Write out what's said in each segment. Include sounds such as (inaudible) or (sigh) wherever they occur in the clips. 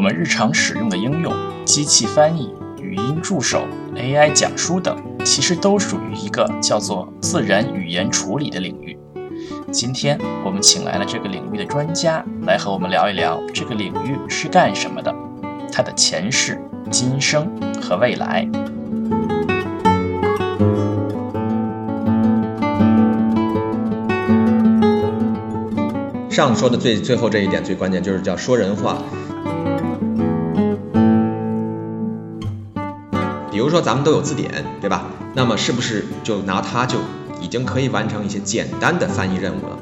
我们日常使用的应用，机器翻译、语音助手、AI 讲书等，其实都属于一个叫做自然语言处理的领域。今天我们请来了这个领域的专家，来和我们聊一聊这个领域是干什么的，它的前世、今生和未来。上说的最最后这一点最关键，就是叫说人话。比如说咱们都有字典，对吧？那么是不是就拿它就已经可以完成一些简单的翻译任务了？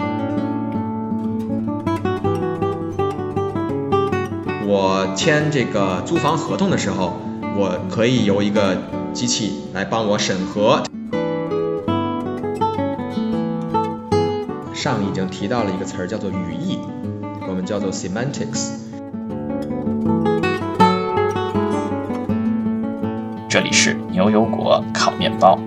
我签这个租房合同的时候，我可以由一个机器来帮我审核。上已经提到了一个词儿，叫做语义，我们叫做 semantics。这里是牛油果烤面包。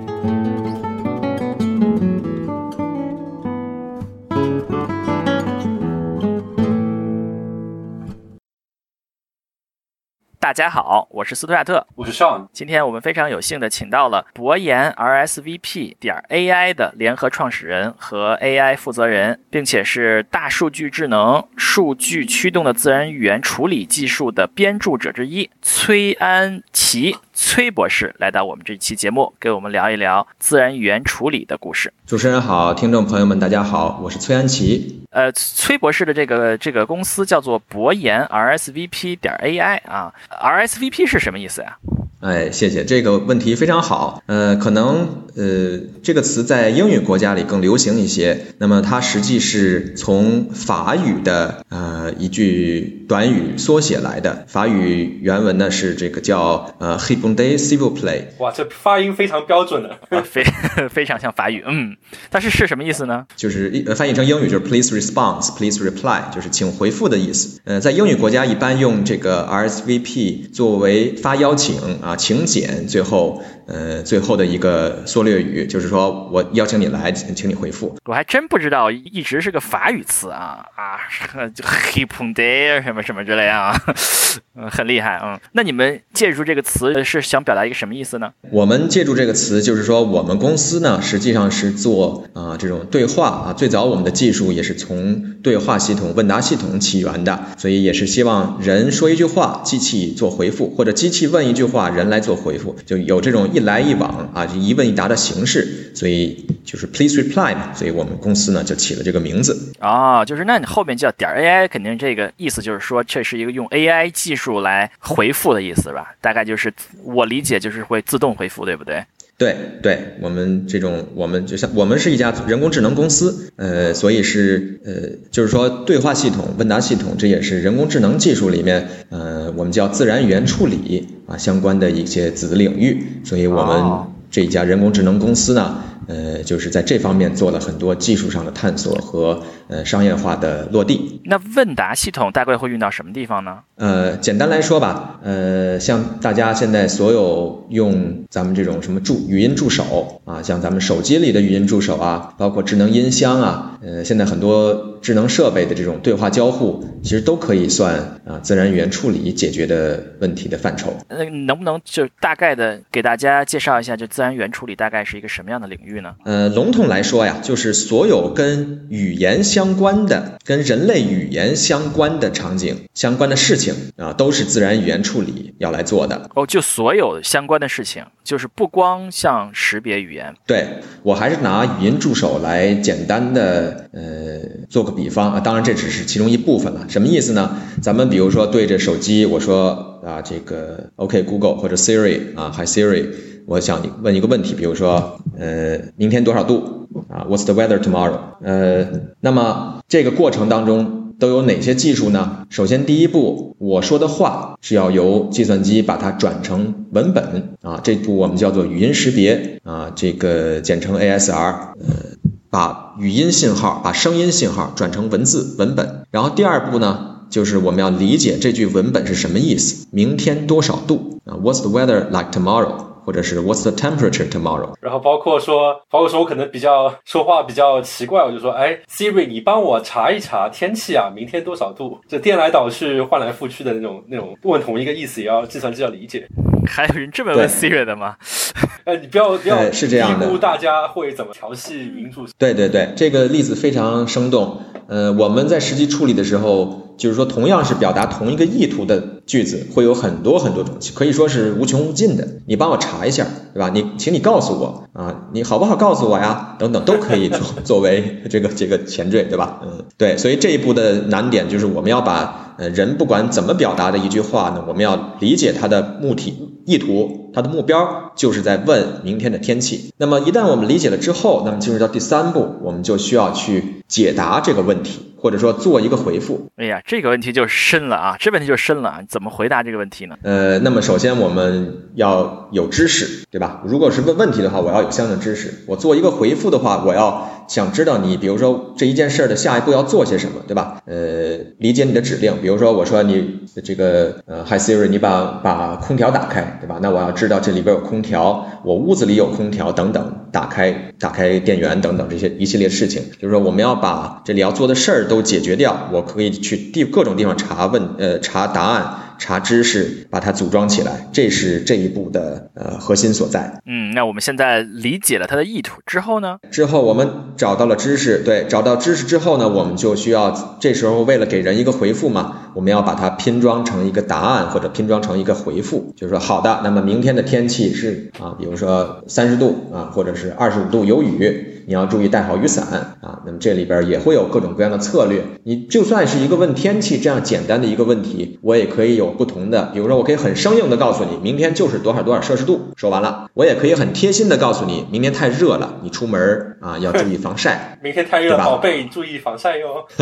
大家好，我是斯图亚特，我是 Sean。今天我们非常有幸的请到了博研 RSVP 点 AI 的联合创始人和 AI 负责人，并且是大数据智能、数据驱动的自然语言处理技术的编著者之一崔安琪。崔博士来到我们这期节目，给我们聊一聊自然语言处理的故事。主持人好，听众朋友们大家好，我是崔安琪。呃，崔博士的这个这个公司叫做博研 RSVP 点 AI 啊，RSVP 是什么意思呀？哎，谢谢这个问题非常好。呃，可能呃这个词在英语国家里更流行一些。那么它实际是从法语的呃一句短语缩写来的。法语原文呢是这个叫呃 h i p o n d e civil play。哇，这发音非常标准的，非 (laughs) 非常像法语。嗯，但是是什么意思呢？就是翻译成英语就是 please response，please reply，就是请回复的意思。呃，在英语国家一般用这个 RSVP 作为发邀请啊。啊，请柬最后，呃，最后的一个缩略语就是说我邀请你来，请你回复。我还真不知道，一直是个法语词啊啊，(laughs) 就 h i p o n d e 什么什么之类啊，(laughs) 嗯，很厉害嗯。那你们借助这个词是想表达一个什么意思呢？我们借助这个词就是说，我们公司呢实际上是做啊这种对话啊，最早我们的技术也是从对话系统、问答系统起源的，所以也是希望人说一句话，机器做回复，或者机器问一句话，人。人来做回复，就有这种一来一往啊，就一问一答的形式，所以就是 please reply 嘛，所以我们公司呢就起了这个名字啊，就是那你后面叫点 AI，肯定这个意思就是说这是一个用 AI 技术来回复的意思吧？大概就是我理解就是会自动回复，对不对？对对，我们这种我们就像我们是一家人工智能公司，呃，所以是呃，就是说对话系统、问答系统，这也是人工智能技术里面，呃，我们叫自然语言处理啊相关的一些子领域，所以我们这一家人工智能公司呢。呃，就是在这方面做了很多技术上的探索和呃商业化的落地。那问答系统大概会用到什么地方呢？呃，简单来说吧，呃，像大家现在所有用咱们这种什么助语音助手啊，像咱们手机里的语音助手啊，包括智能音箱啊，呃，现在很多智能设备的这种对话交互，其实都可以算啊自然语言处理解决的问题的范畴。那能不能就大概的给大家介绍一下，就自然语言处理大概是一个什么样的领域呢？呃，笼统来说呀，就是所有跟语言相关的、跟人类语言相关的场景、相关的事情啊，都是自然语言处理要来做的。哦，就所有相关的事情，就是不光像识别语言。对我还是拿语音助手来简单的呃做个比方啊，当然这只是其中一部分了。什么意思呢？咱们比如说对着手机，我说啊这个 OK Google 或者 Siri 啊，Hi Siri。我想问一个问题，比如说，呃，明天多少度啊？What's the weather tomorrow？呃，那么这个过程当中都有哪些技术呢？首先，第一步，我说的话是要由计算机把它转成文本啊，这步我们叫做语音识别啊，这个简称 ASR，呃，把语音信号、把声音信号转成文字文本。然后第二步呢，就是我们要理解这句文本是什么意思。明天多少度啊？What's the weather like tomorrow？或者是 What's the temperature tomorrow？然后包括说，包括说我可能比较说话比较奇怪，我就说，哎，Siri，你帮我查一查天气啊，明天多少度？这颠来倒去、换来覆去的那种那种问同一个意思，也要计算机要理解。还有人这么问 Siri 的吗？呃，你不要不要是这样的，大家会怎么调戏民主。对对对，这个例子非常生动。呃，我们在实际处理的时候，就是说同样是表达同一个意图的句子，会有很多很多种，可以说是无穷无尽的。你帮我查一下，对吧？你请你告诉我啊，你好不好告诉我呀？等等都可以作 (laughs) 作为这个这个前缀，对吧？嗯，对，所以这一步的难点就是我们要把人不管怎么表达的一句话呢，我们要理解它的目的。意图，它的目标就是在问明天的天气。那么一旦我们理解了之后，那么进入到第三步，我们就需要去解答这个问题，或者说做一个回复。哎呀，这个问题就深了啊！这问题就深了啊！怎么回答这个问题呢？呃，那么首先我们要有知识，对吧？如果是问问题的话，我要有相应的知识。我做一个回复的话，我要。想知道你，比如说这一件事的下一步要做些什么，对吧？呃，理解你的指令，比如说我说你这个呃，Hi Siri，你把把空调打开，对吧？那我要知道这里边有空调，我屋子里有空调等等，打开打开电源等等这些一系列事情，就是说我们要把这里要做的事儿都解决掉，我可以去地各种地方查问呃查答案。查知识，把它组装起来，这是这一步的呃核心所在。嗯，那我们现在理解了它的意图之后呢？之后我们找到了知识，对，找到知识之后呢，我们就需要这时候为了给人一个回复嘛，我们要把它拼装成一个答案或者拼装成一个回复，就是说好的，那么明天的天气是啊，比如说三十度啊，或者是二十五度有雨，你要注意带好雨伞啊。那么这里边也会有各种各样的策略。你就算是一个问天气这样简单的一个问题，我也可以有。不同的，比如说，我可以很生硬的告诉你，明天就是多少多少摄氏度。说完了，我也可以很贴心的告诉你，明天太热了，你出门啊要注意防晒。明天太热，宝贝，注意防晒哟。(laughs)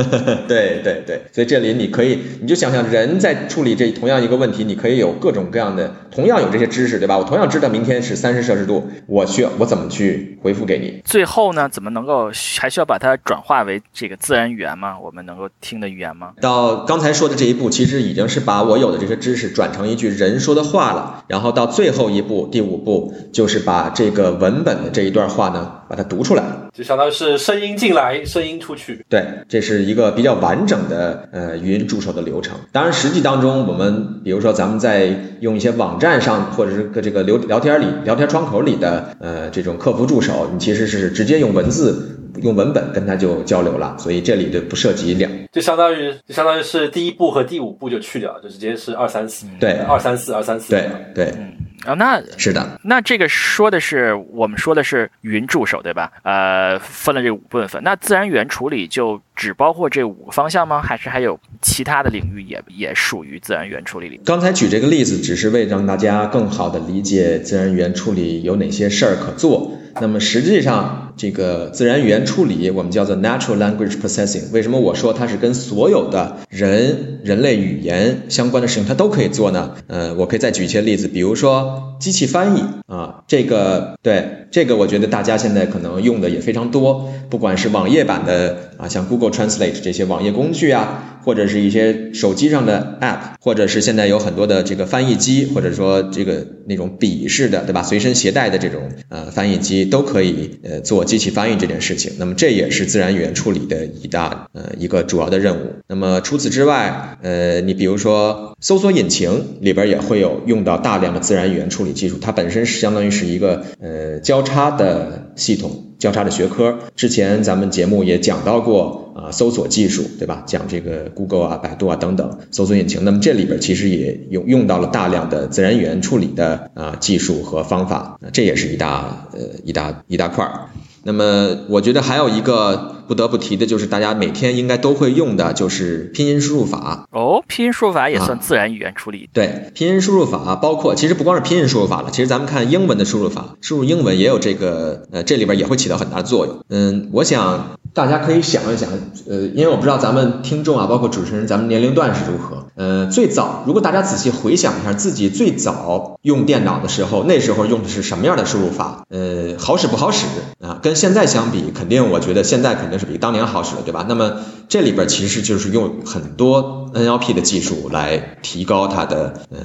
对对对，所以这里你可以，你就想想，人在处理这同样一个问题，你可以有各种各样的，同样有这些知识，对吧？我同样知道明天是三十摄氏度，我需要我怎么去回复给你？最后呢，怎么能够还需要把它转化为这个自然语言吗？我们能够听的语言吗？到刚才说的这一步，其实已经是把我有的这些知识转成一句人说的话了，然后到最后一步，第五步就是把这个文本的这一段话呢，把它读出来，就相当于是声音进来，声音出去。对，这是一个比较完整的呃语音助手的流程。当然，实际当中我们比如说咱们在用一些网站上或者是个这个聊聊天里聊天窗口里的呃这种客服助手，你其实是直接用文字。用文本跟他就交流了，所以这里就不涉及两，就相当于就相当于是第一步和第五步就去掉，就直接是二三四，对，二三四二三四，对对。啊，那是的，那这个说的是我们说的是云助手，对吧？呃，分了这五部分，那自然语言处理就只包括这五个方向吗？还是还有其他的领域也也属于自然语言处理里？刚才举这个例子，只是为让大家更好的理解自然语言处理有哪些事儿可做。那么实际上，这个自然语言处理我们叫做 natural language processing。为什么我说它是跟所有的人人类语言相关的事情它都可以做呢？嗯，我可以再举一些例子，比如说。机器翻译啊，这个对这个，我觉得大家现在可能用的也非常多，不管是网页版的啊，像 Google Translate 这些网页工具啊，或者是一些手机上的 App，或者是现在有很多的这个翻译机，或者说这个那种笔式的，对吧？随身携带的这种呃翻译机都可以呃做机器翻译这件事情。那么这也是自然语言处理的一大呃一个主要的任务。那么除此之外，呃，你比如说搜索引擎里边也会有用到大量的自然语言处理。技术它本身是相当于是一个呃交叉的系统，交叉的学科。之前咱们节目也讲到过啊，搜索技术对吧？讲这个 Google 啊、百度啊等等搜索引擎。那么这里边其实也用用到了大量的自然语言处理的啊技术和方法，这也是一大呃一大一大块。那么我觉得还有一个。不得不提的就是大家每天应该都会用的，就是拼音输入法。哦，拼音输入法也算自然语言处理。对，拼音输入法包括，其实不光是拼音输入法了，其实咱们看英文的输入法，输入英文也有这个，呃，这里边也会起到很大的作用。嗯，我想大家可以想一想，呃，因为我不知道咱们听众啊，包括主持人，咱们年龄段是如何。呃，最早，如果大家仔细回想一下自己最早用电脑的时候，那时候用的是什么样的输入法？呃，好使不好使啊？跟现在相比，肯定我觉得现在肯定是比当年好使的，对吧？那么这里边其实就是用很多 NLP 的技术来提高它的呃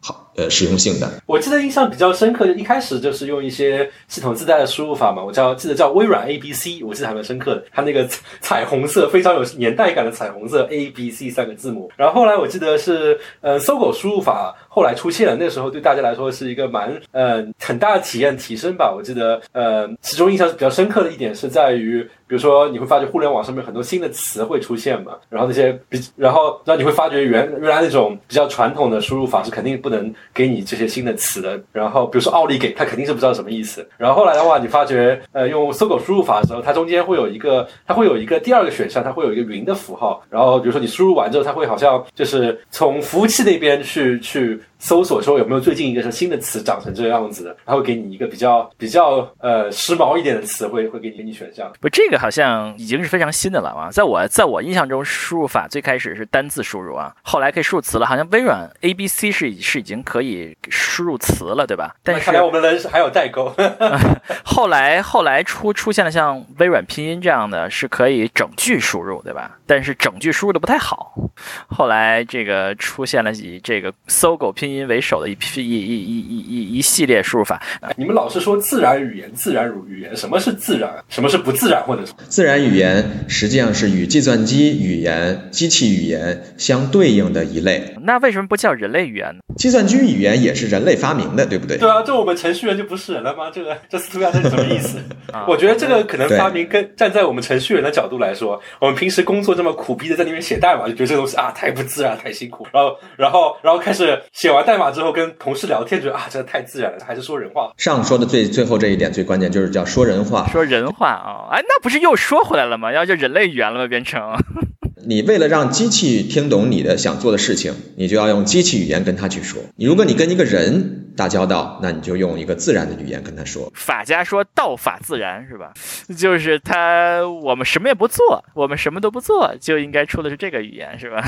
好。呃实用性的。我记得印象比较深刻，一开始就是用一些系统自带的输入法嘛，我叫记得叫微软 A B C，我记得还蛮深刻的，它那个彩虹色非常有年代感的彩虹色 A B C 三个字母。然后后来我记得是呃搜狗输入法后来出现了，那时候对大家来说是一个蛮呃很大的体验提升吧。我记得呃其中印象比较深刻的一点是在于。比如说，你会发觉互联网上面很多新的词会出现嘛，然后那些比，然后然后你会发觉原原来那种比较传统的输入法是肯定不能给你这些新的词的。然后比如说奥利给，他肯定是不知道什么意思。然后后来的话，你发觉呃用搜狗输入法的时候，它中间会有一个，它会有一个第二个选项，它会有一个云的符号。然后比如说你输入完之后，它会好像就是从服务器那边去去。搜索说有没有最近一个是新的词长成这个样子的，他会给你一个比较比较呃时髦一点的词，汇会给你给你选项。不，这个好像已经是非常新的了啊！在我在我印象中，输入法最开始是单字输入啊，后来可以输入词了。好像微软 A B C 是是已经可以输入词了，对吧？但是看来我们人是还有代沟。(laughs) 后来后来出出现了像微软拼音这样的是可以整句输入，对吧？但是整句输入的不太好。后来这个出现了以这个搜狗拼。音为首的一批一一一一一一系列输入法。你们老是说自然语言，自然语言，什么是自然？什么是不自然？或者自然语言实际上是与计算机语言、机器语言相对应的一类。那为什么不叫人类语言呢？计算机语言也是人类发明的，对不对？对啊，这我们程序员就不是人了吗？这个这斯图亚特是什么意思？(laughs) 我觉得这个可能发明跟站在我们程序员的角度来说，我们平时工作这么苦逼的在那边写代码，就觉得这个东西啊太不自然，太辛苦。然后然后然后开始写完。代码之后跟同事聊天，觉得啊，这太自然了，还是说人话。上说的最最后这一点最关键，就是叫说人话。说人话啊，哎，那不是又说回来了吗？要叫人类语言了吗？变成 (laughs) 你为了让机器听懂你的想做的事情，你就要用机器语言跟他去说。你如果你跟一个人打交道，那你就用一个自然的语言跟他说。法家说道法自然，是吧？就是他，我们什么也不做，我们什么都不做，就应该出的是这个语言，是吧？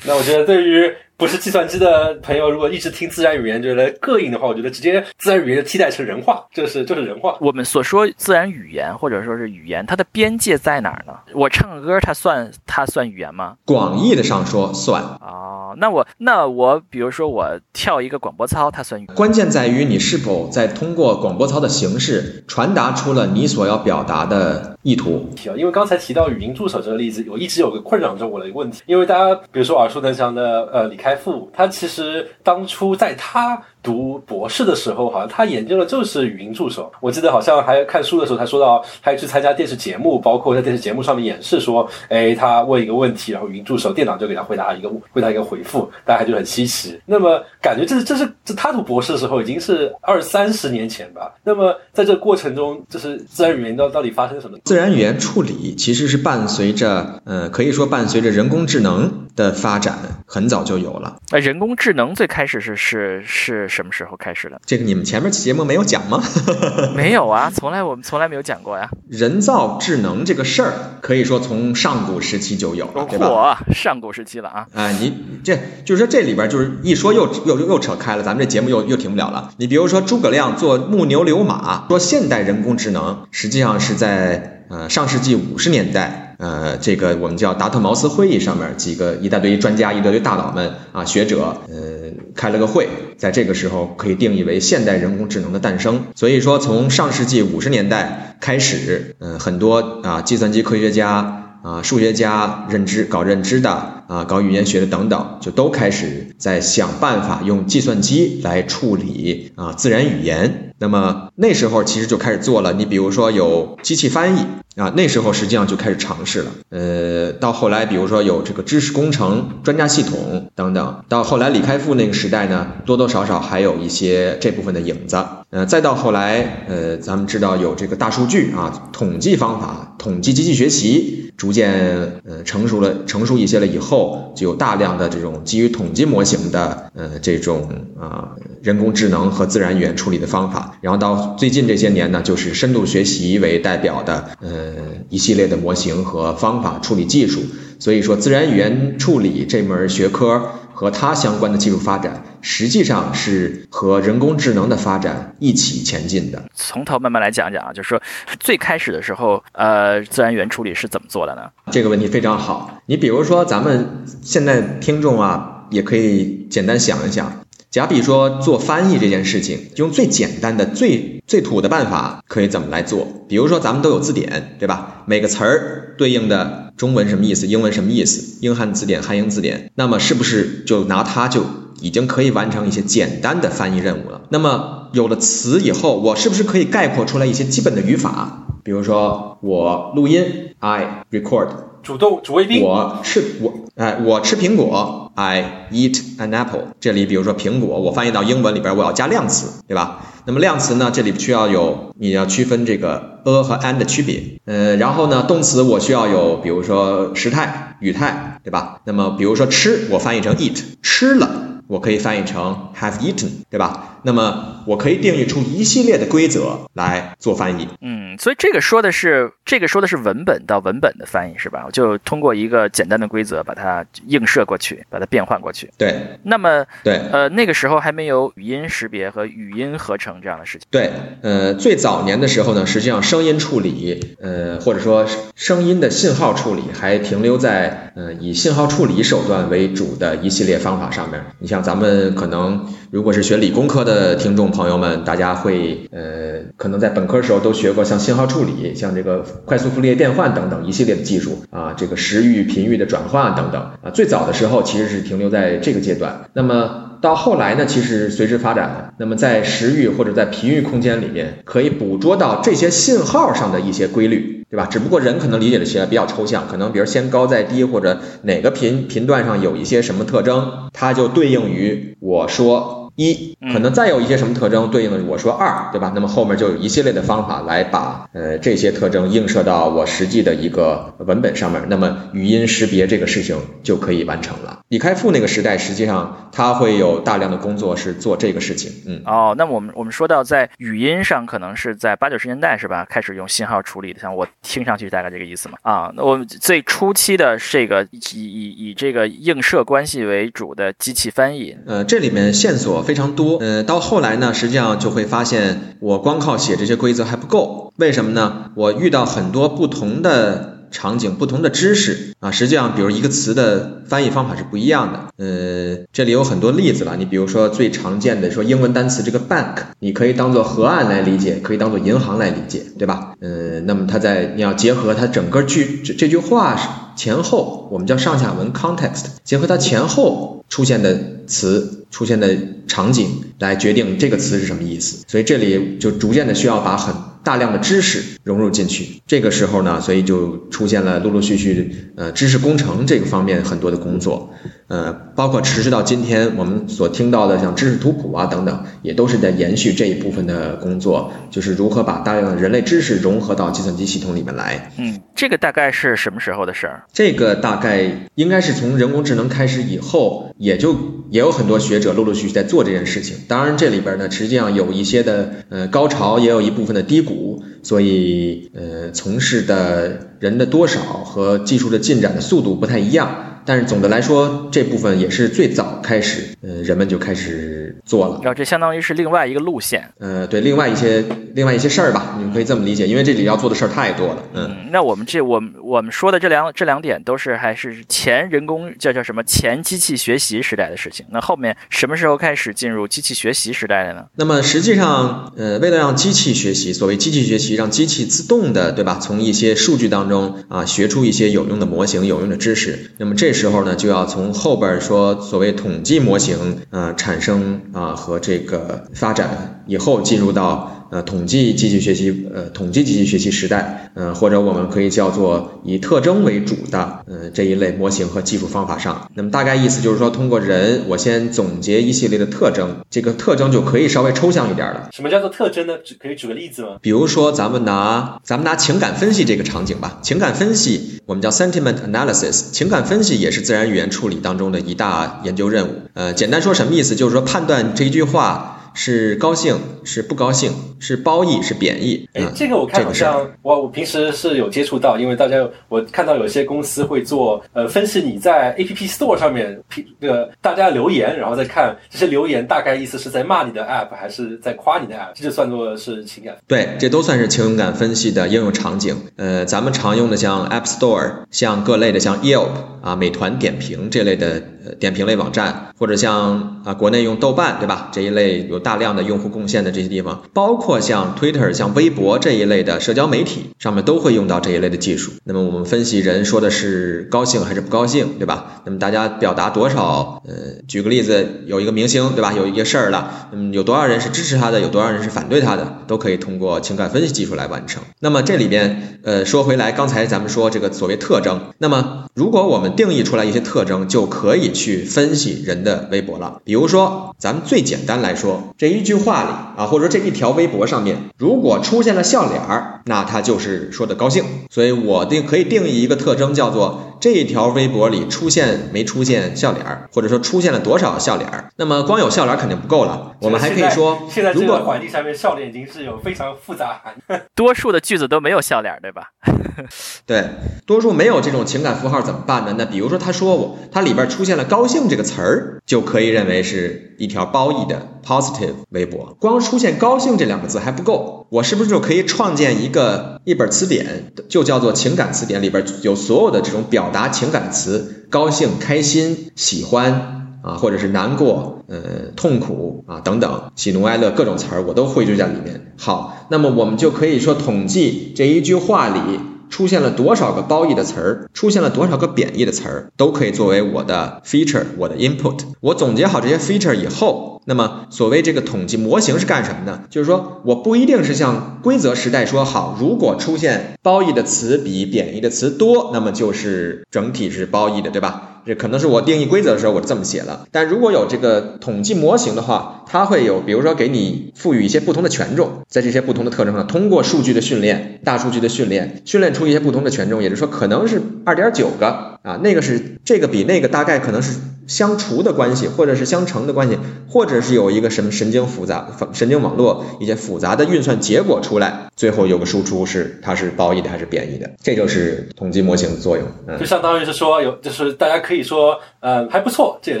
那我觉得对于。不是计算机的朋友，如果一直听自然语言觉得膈应的话，我觉得直接自然语言替代成人话，这是就是人话。我们所说自然语言或者说是语言，它的边界在哪儿呢？我唱歌，它算它算语言吗？广义的上说算。哦，那我那我比如说我跳一个广播操，它算语言？关键在于你是否在通过广播操的形式传达出了你所要表达的意图。因为刚才提到语音助手这个例子，我一直有个困扰着我的一个问题，因为大家比如说耳熟能详的呃李开。富他其实当初在他。读博士的时候，好像他研究的就是语音助手。我记得好像还看书的时候，他说到他去参加电视节目，包括在电视节目上面演示说，哎，他问一个问题，然后语音助手电脑就给他回答一个回答一个回复，大家就很稀奇。那么感觉这是这是这他读博士的时候已经是二三十年前吧。那么在这过程中，就是自然语言到到底发生什么？自然语言处理其实是伴随着，呃，可以说伴随着人工智能的发展，很早就有了。那人工智能最开始是是是。什么时候开始的？这个你们前面节目没有讲吗？(laughs) (laughs) 没有啊，从来我们从来没有讲过呀。人造智能这个事儿，可以说从上古时期就有了，对吧？上古时期了啊！啊，你这就是说这里边就是一说又又又扯开了，咱们这节目又又停不了了。你比如说诸葛亮做木牛流马，说现代人工智能，实际上是在呃上世纪五十年代。呃，这个我们叫达特茅斯会议上面几个一大堆专家、一大堆大佬们啊，学者，呃，开了个会，在这个时候可以定义为现代人工智能的诞生。所以说，从上世纪五十年代开始，嗯，很多啊，计算机科学家啊、数学家、认知搞认知的啊、搞语言学的等等，就都开始在想办法用计算机来处理啊自然语言。那么那时候其实就开始做了，你比如说有机器翻译。啊，那时候实际上就开始尝试了。呃，到后来，比如说有这个知识工程专家系统等等，到后来李开复那个时代呢，多多少少还有一些这部分的影子。呃，再到后来，呃，咱们知道有这个大数据啊，统计方法，统计机器学习逐渐呃成熟了，成熟一些了以后，就有大量的这种基于统计模型的呃这种啊人工智能和自然语言处理的方法。然后到最近这些年呢，就是深度学习为代表的呃。呃，一系列的模型和方法处理技术，所以说自然语言处理这门学科和它相关的技术发展，实际上是和人工智能的发展一起前进的。从头慢慢来讲讲啊，就是说最开始的时候，呃，自然语言处理是怎么做的呢？这个问题非常好。你比如说，咱们现在听众啊，也可以简单想一想，假比说做翻译这件事情，用最简单的、最最土的办法，可以怎么来做？比如说咱们都有字典，对吧？每个词儿对应的中文什么意思，英文什么意思，英汉字典、汉英字典，那么是不是就拿它就已经可以完成一些简单的翻译任务了？那么有了词以后，我是不是可以概括出来一些基本的语法？比如说我录音，I record。主动主谓宾，我吃我哎，我吃苹果，I eat an apple。这里比如说苹果，我翻译到英文里边，我要加量词，对吧？那么量词呢，这里需要有你要区分这个 a 和 an 的区别。呃，然后呢，动词我需要有，比如说时态、语态，对吧？那么比如说吃，我翻译成 eat，吃了。我可以翻译成 have eaten，对吧？那么我可以定义出一系列的规则来做翻译。嗯，所以这个说的是这个说的是文本到文本的翻译是吧？就通过一个简单的规则把它映射过去，把它变换过去。对。那么对，呃，那个时候还没有语音识别和语音合成这样的事情。对，呃，最早年的时候呢，实际上声音处理，呃，或者说声音的信号处理还停留在呃以信号处理手段为主的一系列方法上面。你像咱们可能如果是学理工科的听众朋友们，大家会呃可能在本科时候都学过像信号处理、像这个快速傅立叶变换等等一系列的技术啊，这个时域、频域的转换等等啊。最早的时候其实是停留在这个阶段，那么到后来呢，其实随之发展的，那么在时域或者在频域空间里面，可以捕捉到这些信号上的一些规律。对吧？只不过人可能理解的起来比较抽象，可能比如先高再低，或者哪个频频段上有一些什么特征，它就对应于我说。一可能再有一些什么特征对应的我说二，对吧？那么后面就有一系列的方法来把呃这些特征映射到我实际的一个文本上面，那么语音识别这个事情就可以完成了。李开复那个时代，实际上他会有大量的工作是做这个事情。嗯，哦，那我们我们说到在语音上，可能是在八九十年代是吧？开始用信号处理的，像我听上去大概这个意思嘛？啊，那我们最初期的这个以以以这个映射关系为主的机器翻译，呃，这里面线索。非常多，呃，到后来呢，实际上就会发现，我光靠写这些规则还不够。为什么呢？我遇到很多不同的场景、不同的知识啊，实际上，比如一个词的翻译方法是不一样的。呃，这里有很多例子了。你比如说最常见的，说英文单词这个 bank，你可以当做河岸来理解，可以当做银行来理解，对吧？呃，那么它在你要结合它整个句这这句话是前后，我们叫上下文 context，结合它前后出现的词。出现的场景来决定这个词是什么意思，所以这里就逐渐的需要把很大量的知识融入进去。这个时候呢，所以就出现了陆陆续续呃知识工程这个方面很多的工作，呃，包括持续到今天我们所听到的像知识图谱啊等等，也都是在延续这一部分的工作，就是如何把大量的人类知识融合到计算机系统里面来。嗯，这个大概是什么时候的事儿？这个大概应该是从人工智能开始以后，也就也有很多学。者陆陆续续在做这件事情，当然这里边呢，实际上有一些的呃高潮，也有一部分的低谷，所以呃从事的人的多少和技术的进展的速度不太一样。但是总的来说，这部分也是最早开始，呃，人们就开始做了。然后这相当于是另外一个路线。呃，对，另外一些另外一些事儿吧，你们可以这么理解，因为这里要做的事儿太多了。嗯，那我们这我们我们说的这两这两点都是还是前人工叫叫什么前机器学习时代的事情。那后面什么时候开始进入机器学习时代的呢？那么实际上，呃，为了让机器学习，所谓机器学习，让机器自动的，对吧？从一些数据当中啊，学出一些有用的模型、有用的知识。那么这时候呢，就要从后边说所谓统计模型呃产生啊和这个发展以后进入到。呃，统计机器学习，呃，统计机器学习时代，呃，或者我们可以叫做以特征为主的，呃，这一类模型和技术方法上。那么大概意思就是说，通过人，我先总结一系列的特征，这个特征就可以稍微抽象一点了。什么叫做特征呢？举可以举个例子吗？比如说，咱们拿咱们拿情感分析这个场景吧。情感分析，我们叫 sentiment analysis。情感分析也是自然语言处理当中的一大研究任务。呃，简单说什么意思？就是说判断这一句话。是高兴，是不高兴，是褒义，是贬义。哎啊，这个我看好像我我平时是有接触到，因为大家我看到有些公司会做呃分析你在 App Store 上面评那个大家留言，然后再看这些留言大概意思是在骂你的 App 还是在夸你的 App，这就算作是情感。对，这都算是情感分析的应用场景。呃，咱们常用的像 App Store，像各类的像 Yelp 啊、美团点评这类的呃点评类网站，或者像啊国内用豆瓣对吧？这一类有大量的用户贡献的这些地方，包括像 Twitter、像微博这一类的社交媒体上面都会用到这一类的技术。那么我们分析人说的是高兴还是不高兴，对吧？那么大家表达多少？呃，举个例子，有一个明星对吧？有一个事儿了，嗯，有多少人是支持他的，有多少人是反对他的，都可以通过情感分析技术来完成。那么这里边，呃，说回来，刚才咱们说这个所谓特征，那么如果我们定义出来一些特征，就可以去分析人的微博了。比如说，咱们最简单来说，这一句话里啊，或者说这一条微博上面，如果出现了笑脸儿，那他就是说的高兴。所以我定可以定义一个特征，叫做这一条微博里出现没出现笑脸儿，或者说出现了多少笑脸儿。那么光有笑脸儿肯定不够了，我们还可以说，现在这个环境下面，笑脸已经是有非常复杂含义。(laughs) 多数的句子都没有笑脸，对吧？(laughs) 对，多数没有这种情感符号怎么办呢？那比如说他说我，它里边出现了“高兴”这个词儿，就可以认为是一条褒义的 positive 微博。光出现“高兴”这两个字还不够，我是不是就可以创建一个一本词典，就叫做情感词典，里边有所有的这种表达情感词，高兴、开心、喜欢。啊，或者是难过、呃痛苦啊等等，喜怒哀乐各种词儿我都汇聚在里面。好，那么我们就可以说统计这一句话里出现了多少个褒义的词儿，出现了多少个贬义的词儿，都可以作为我的 feature，我的 input。我总结好这些 feature 以后，那么所谓这个统计模型是干什么呢？就是说我不一定是像规则时代说好，如果出现褒义的词比贬义的词多，那么就是整体是褒义的，对吧？这可能是我定义规则的时候我这么写了，但如果有这个统计模型的话，它会有，比如说给你赋予一些不同的权重，在这些不同的特征上，通过数据的训练、大数据的训练，训练出一些不同的权重，也就是说可能是二点九个啊，那个是这个比那个大概可能是相除的关系，或者是相乘的关系，或者是有一个什么神经复杂、神经网络一些复杂的运算结果出来，最后有个输出是它是褒义的还是贬义的，这就是统计模型的作用。嗯就，相当于是说有，就是大家可以说，呃，还不错，这也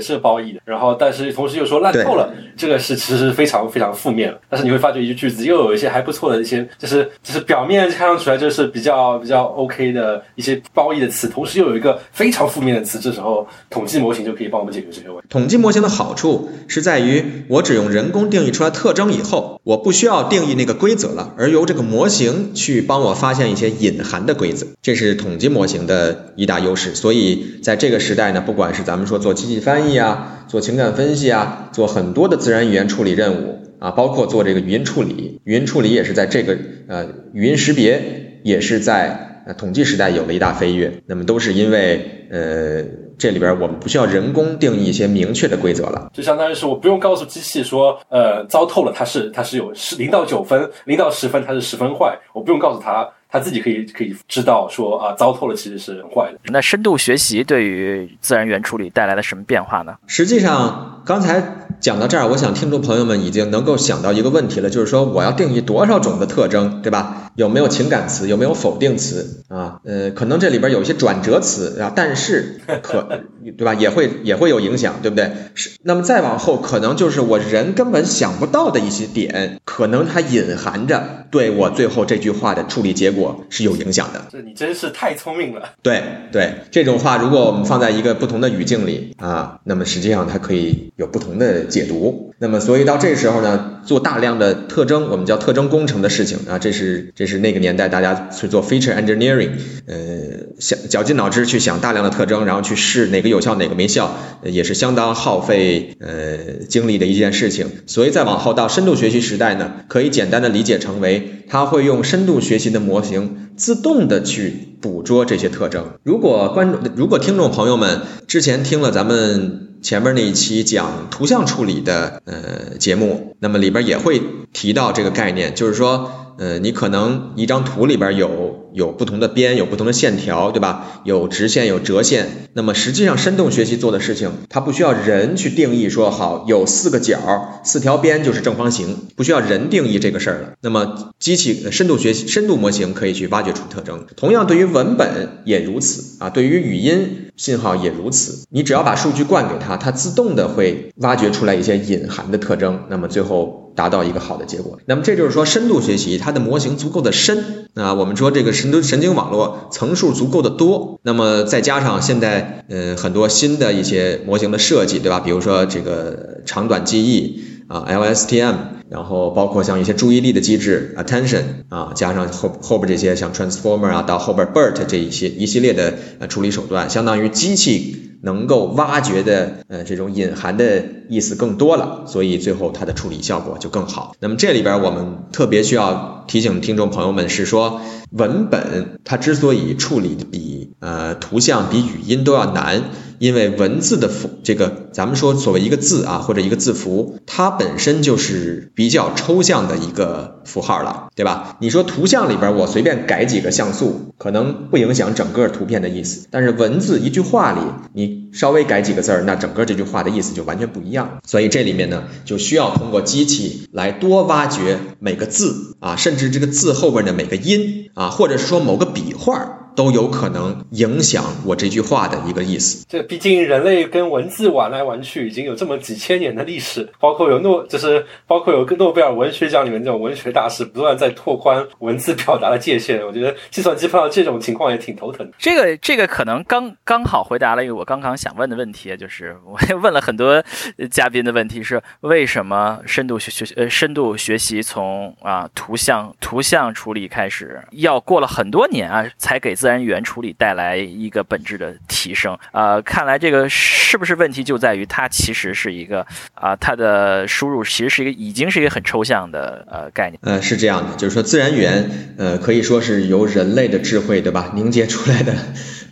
是褒义的。然后，但是同时又说烂透了，这个是其实非常非常负面。但是你会发觉一句句子又有一些还不错的一些，就是就是表面看上去来就是比较比较 OK 的一些褒义的词，同时又有一个非常负面的词，这时候统计模型就可以帮我们解决这些问题。统计模型的好处是在于，我只用人工定义出来特征以后，我不需要定义那个规则了，而由这个模型去帮我发现一些隐含的规则，这是统计模型的一大优势。所以在这个时代呢，不管是咱们说做机器翻译啊，做情感分析啊，做很多的自然语言处理任务啊，包括做这个语音处理，语音处理也是在这个呃语音识别也是在呃统计时代有了一大飞跃。那么都是因为呃这里边我们不需要人工定义一些明确的规则了。就相当于是我不用告诉机器说，呃，糟透了，它是它是有十零到九分，零到十分它是十分坏，我不用告诉它，它自己可以可以知道说啊，糟透了其实是很坏的。那深度学习对于自然语言处理带来了什么变化呢？实际上，刚才讲到这儿，我想听众朋友们已经能够想到一个问题了，就是说我要定义多少种的特征，对吧？有没有情感词？有没有否定词？啊，呃，可能这里边有一些转折词啊，但是可，对吧？也会也会有影响，对不对？是。那么再往后，可能就是我人根本想不到的一些点，可能它隐含着对我最后这句话的处理结果是有影响的。这你真是太聪明了。对对，这种话如果我们放在一个不同的语境里啊，那么实际上它可以有不同的解读。那么所以到这时候呢，做大量的特征，我们叫特征工程的事情啊，这是这是那个年代大家去做 feature engineering，呃，想绞尽脑汁去想大量的特征，然后去试哪个有效哪个没效，也是相当耗费呃精力的一件事情。所以再往后到深度学习时代呢，可以简单的理解成为它会用深度学习的模型自动的去捕捉这些特征。如果观众，如果听众朋友们之前听了咱们前面那一期讲图像处理的呃节目，那么里边也会提到这个概念，就是说呃，你可能一张图里边有有不同的边，有不同的线条，对吧？有直线，有折线。那么实际上深度学习做的事情，它不需要人去定义说好有四个角，四条边就是正方形，不需要人定义这个事儿了。那么机器深度学习、深度模型可以去挖掘出特征。同样，对于文本也如此啊，对于语音信号也如此。你只要把数据灌给它，它自动的会挖掘出来一些隐含的特征。那么最后。达到一个好的结果，那么这就是说深度学习它的模型足够的深。啊，我们说这个神经神经网络层数足够的多，那么再加上现在嗯很多新的一些模型的设计，对吧？比如说这个长短记忆啊，LSTM，然后包括像一些注意力的机制，attention 啊，加上后后边这些像 transformer 啊，到后边 BERT 这一些一系列的呃处理手段，相当于机器。能够挖掘的呃这种隐含的意思更多了，所以最后它的处理效果就更好。那么这里边我们特别需要提醒听众朋友们是说，文本它之所以处理的比呃图像比语音都要难。因为文字的符，这个咱们说所谓一个字啊，或者一个字符，它本身就是比较抽象的一个符号了，对吧？你说图像里边我随便改几个像素，可能不影响整个图片的意思，但是文字一句话里，你稍微改几个字儿，那整个这句话的意思就完全不一样。所以这里面呢，就需要通过机器来多挖掘每个字啊，甚至这个字后边的每个音啊，或者是说某个笔画。都有可能影响我这句话的一个意思。这毕竟人类跟文字玩来玩去，已经有这么几千年的历史。包括有诺，就是包括有个诺贝尔文学奖里面这种文学大师，不断在拓宽文字表达的界限。我觉得计算机碰到这种情况也挺头疼。这个这个可能刚刚好回答了一个我刚刚想问的问题，就是我也问了很多嘉宾的问题是：为什么深度学学呃深度学习从啊图像图像处理开始，要过了很多年啊才给。自然语言处理带来一个本质的提升，呃，看来这个是不是问题就在于它其实是一个啊，它的输入其实是一个已经是一个很抽象的呃概念。呃，是这样的，就是说自然语言呃可以说是由人类的智慧对吧凝结出来的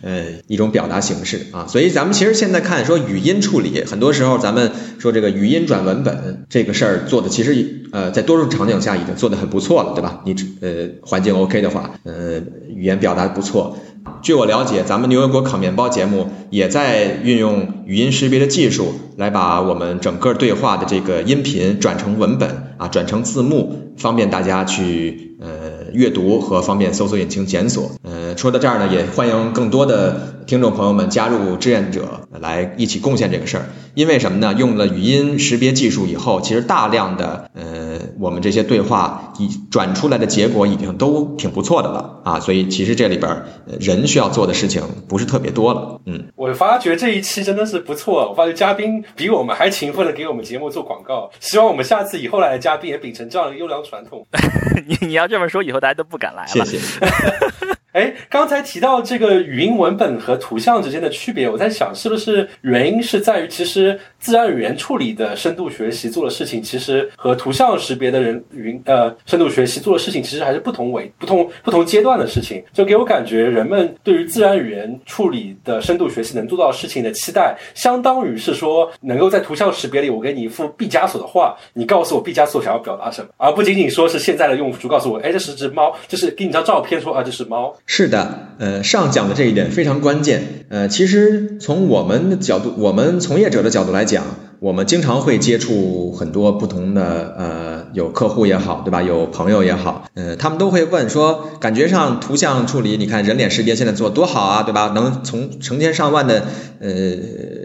呃一种表达形式啊，所以咱们其实现在看说语音处理，很多时候咱们说这个语音转文本这个事儿做的其实呃在多数场景下已经做的很不错了，对吧？你呃环境 OK 的话，呃语言表达不错。据我了解，咱们牛油果烤面包节目也在运用语音识别的技术，来把我们整个对话的这个音频转成文本啊，转成字幕，方便大家去呃阅读和方便搜索引擎检索。呃，说到这儿呢，也欢迎更多的听众朋友们加入志愿者来一起贡献这个事儿。因为什么呢？用了语音识别技术以后，其实大量的呃，我们这些对话已转出来的结果已经都挺不错的了啊，所以其实这里边人需要做的事情不是特别多了。嗯，我发觉这一期真的是不错，我发觉嘉宾比我们还勤奋的给我们节目做广告，希望我们下次以后来的嘉宾也秉承这样的优良传统。(laughs) 你你要这么说，以后大家都不敢来了。谢谢。哎，刚才提到这个语音文本和图像之间的区别，我在想，是不是原因是在于，其实自然语言处理的深度学习做的事情，其实和图像识别的人云呃深度学习做的事情，其实还是不同维、不同不同阶段的事情。就给我感觉，人们对于自然语言处理的深度学习能做到事情的期待，相当于是说，能够在图像识别里，我给你一幅毕加索的画，你告诉我毕加索想要表达什么，而不仅仅说是现在的用户告诉我，哎，这是只猫，就是给你张照片说啊，这是猫。是的，呃，上讲的这一点非常关键。呃，其实从我们的角度，我们从业者的角度来讲，我们经常会接触很多不同的，呃，有客户也好，对吧？有朋友也好，呃，他们都会问说，感觉上图像处理，你看人脸识别现在做多好啊，对吧？能从成千上万的，呃，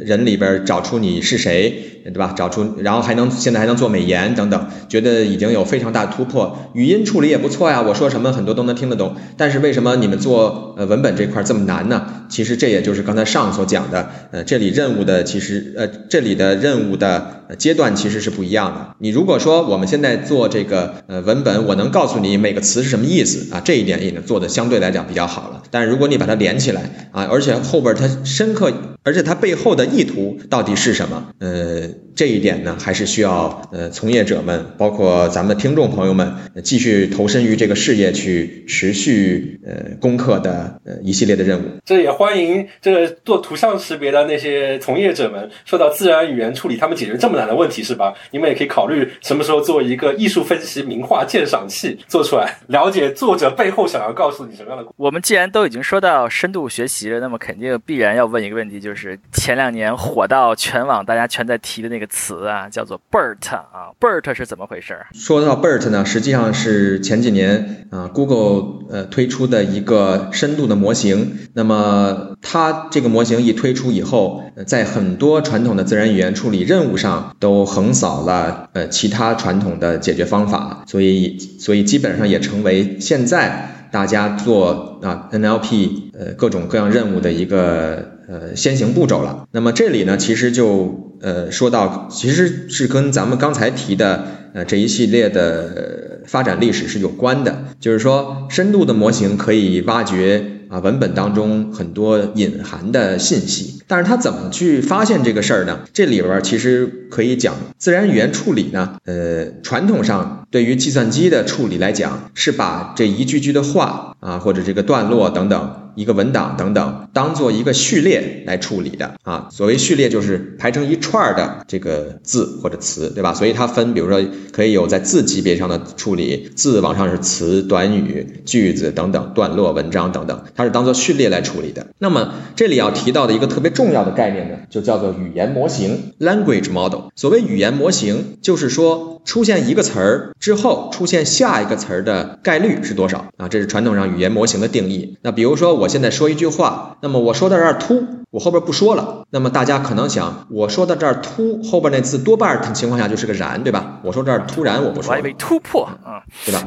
人里边找出你是谁。对吧？找出，然后还能现在还能做美颜等等，觉得已经有非常大的突破。语音处理也不错呀，我说什么很多都能听得懂。但是为什么你们做呃文本这块这么难呢？其实这也就是刚才上所讲的，呃，这里任务的其实呃这里的任务的阶段其实是不一样的。你如果说我们现在做这个呃文本，我能告诉你每个词是什么意思啊，这一点也能做的相对来讲比较好了。但如果你把它连起来啊，而且后边它深刻，而且它背后的意意图到底是什么？呃，这一点呢，还是需要呃从业者们，包括咱们的听众朋友们，继续投身于这个事业，去持续呃攻克的呃一系列的任务。这也欢迎这个做图像识别的那些从业者们，说到自然语言处理，他们解决这么难的问题是吧？你们也可以考虑什么时候做一个艺术分析名画鉴赏器做出来，了解作者背后想要告诉你什么样的。我们既然都已经说到深度学习了，那么肯定必然要问一个问题，就是前两年火到全网大家全在提的那个词啊，叫做 BERT 啊，BERT 是怎么回事？说到 BERT 呢，实际上是前几年啊 Google 呃推出的一个深度的模型。那么它这个模型一推出以后，在很多传统的自然语言处理任务上都横扫了呃其他传统的解决方法，所以所以基本上也成为现在。大家做啊 NLP 呃各种各样任务的一个呃先行步骤了。那么这里呢，其实就呃说到，其实是跟咱们刚才提的呃这一系列的发展历史是有关的。就是说，深度的模型可以挖掘啊文本当中很多隐含的信息，但是他怎么去发现这个事儿呢？这里边其实可以讲，自然语言处理呢，呃传统上。对于计算机的处理来讲，是把这一句句的话啊，或者这个段落等等，一个文档等等，当做一个序列来处理的啊。所谓序列，就是排成一串的这个字或者词，对吧？所以它分，比如说可以有在字级别上的处理，字往上是词、短语、句子等等，段落、文章等等，它是当做序列来处理的。那么这里要提到的一个特别重要的概念呢，就叫做语言模型 （language model）。所谓语言模型，就是说出现一个词儿。之后出现下一个词儿的概率是多少啊？这是传统上语言模型的定义。那比如说，我现在说一句话，那么我说到这儿突，我后边不说了。那么大家可能想，我说到这儿突，后边那字多半情况下就是个然，对吧？我说这儿突然我不说，我还以为突破啊，对吧？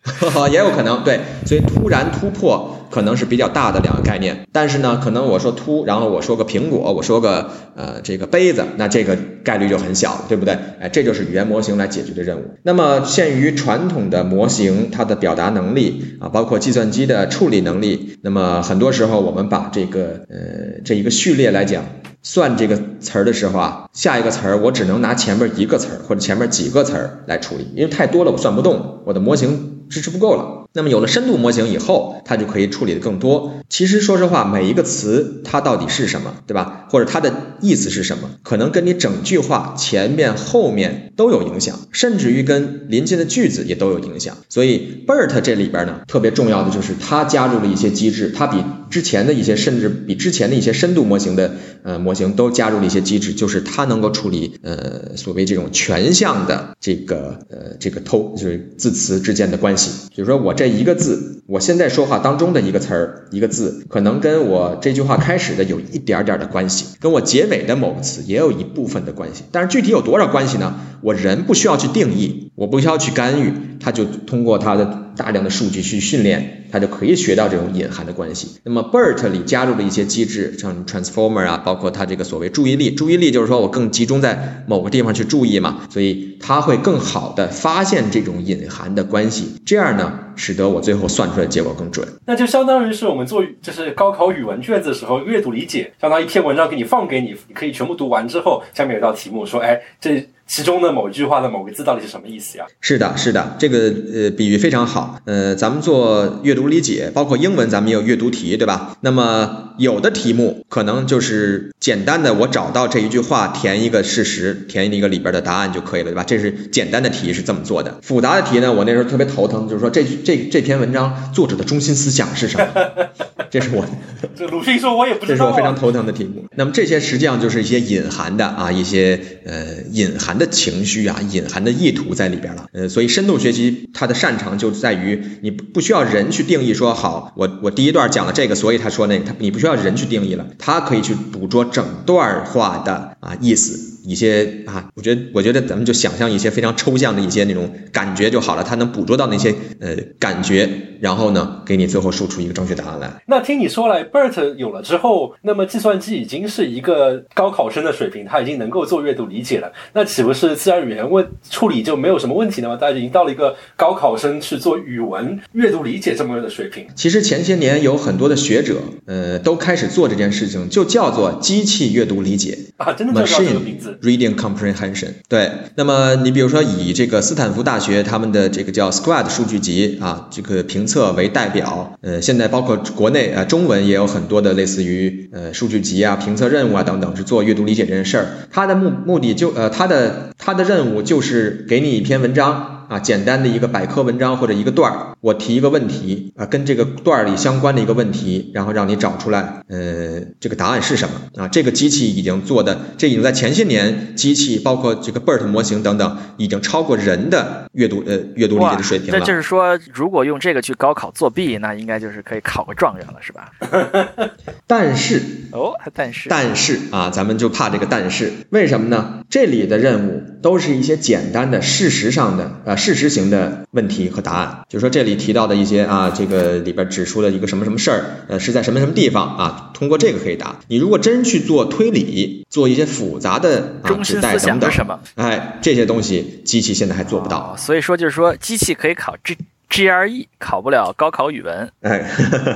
(laughs) 也有可能对，所以突然突破可能是比较大的两个概念。但是呢，可能我说突，然后我说个苹果，我说个呃这个杯子，那这个概率就很小，对不对？哎，这就是语言模型来解决的任务。那么限于传统的模型，它的表达能力啊，包括计算机的处理能力，那么很多时候我们把这个呃这一个序列来讲，算这个词儿的时候啊，下一个词儿我只能拿前面一个词儿或者前面几个词儿来处理，因为太多了我算不动，我的模型。支持不够了。那么有了深度模型以后，它就可以处理的更多。其实说实话，每一个词它到底是什么，对吧？或者它的意思是什么，可能跟你整句话前面后面都有影响，甚至于跟临近的句子也都有影响。所以 BERT 这里边呢，特别重要的就是它加入了一些机制，它比之前的一些，甚至比之前的一些深度模型的呃模型都加入了一些机制，就是它能够处理呃所谓这种全向的这个呃这个偷就是字词之间的关系。比如说我。这一个字，我现在说话当中的一个词儿、一个字，可能跟我这句话开始的有一点点的关系，跟我结尾的某个词也有一部分的关系。但是具体有多少关系呢？我人不需要去定义，我不需要去干预，它就通过它的。大量的数据去训练，它就可以学到这种隐含的关系。那么 BERT 里加入了一些机制，像 Transformer 啊，包括它这个所谓注意力，注意力就是说我更集中在某个地方去注意嘛，所以它会更好的发现这种隐含的关系，这样呢，使得我最后算出来的结果更准。那就相当于是我们做就是高考语文卷子的时候，阅读理解，相当于一篇文章给你放给你，你可以全部读完之后，下面有道题目说，哎，这。其中的某一句话的某个字到底是什么意思呀？是的，是的，这个呃比喻非常好。呃，咱们做阅读理解，包括英文，咱们也有阅读题，对吧？那么有的题目可能就是简单的，我找到这一句话，填一个事实，填一个里边的答案就可以了，对吧？这是简单的题是这么做的。复杂的题呢，我那时候特别头疼，就是说这这这篇文章作者的中心思想是什么？(laughs) 这是我这鲁迅说我也不知道，这是我非常头疼的题目。那么这些实际上就是一些隐含的啊，一些呃隐含。的情绪啊，隐含的意图在里边了。呃，所以深度学习它的擅长就在于你不需要人去定义说好，我我第一段讲了这个，所以他说那个，他你不需要人去定义了，他可以去捕捉整段话的啊意思，一些啊，我觉得我觉得咱们就想象一些非常抽象的一些那种感觉就好了，它能捕捉到那些呃感觉，然后呢给你最后输出一个正确答案来。那听你说来，BERT 有了之后，那么计算机已经是一个高考生的水平，他已经能够做阅读理解了，那岂不是自然语言问处理就没有什么问题了吗？大家已经到了一个高考生去做语文阅读理解这么的水平。其实前些年有很多的学者，呃，都开始做这件事情，就叫做机器阅读理解啊，真的就叫这个名字。Reading Comprehension。对，那么你比如说以这个斯坦福大学他们的这个叫 Squad 数据集啊，这个评测为代表，呃，现在包括国内啊中文也有很多的类似于呃数据集啊、评测任务啊等等，是做阅读理解这件事儿。它的目目的就呃它的它的任务就是给你一篇文章。啊，简单的一个百科文章或者一个段儿，我提一个问题啊，跟这个段儿里相关的一个问题，然后让你找出来，呃，这个答案是什么啊？这个机器已经做的，这已经在前些年，机器包括这个 BERT 模型等等，已经超过人的阅读呃阅读理解的水平了。那就是说，如果用这个去高考作弊，那应该就是可以考个状元了，是吧？(laughs) 但是哦，但是但是啊，咱们就怕这个但是，为什么呢？这里的任务都是一些简单的事实上的啊事实型的问题和答案，就是说这里提到的一些啊，这个里边指出了一个什么什么事儿，呃，是在什么什么地方啊，通过这个可以答。你如果真去做推理，做一些复杂的啊指代等等是什么？哎，这些东西机器现在还做不到。哦所以说就是说，机器可以考 GRE，考不了高考语文。哎，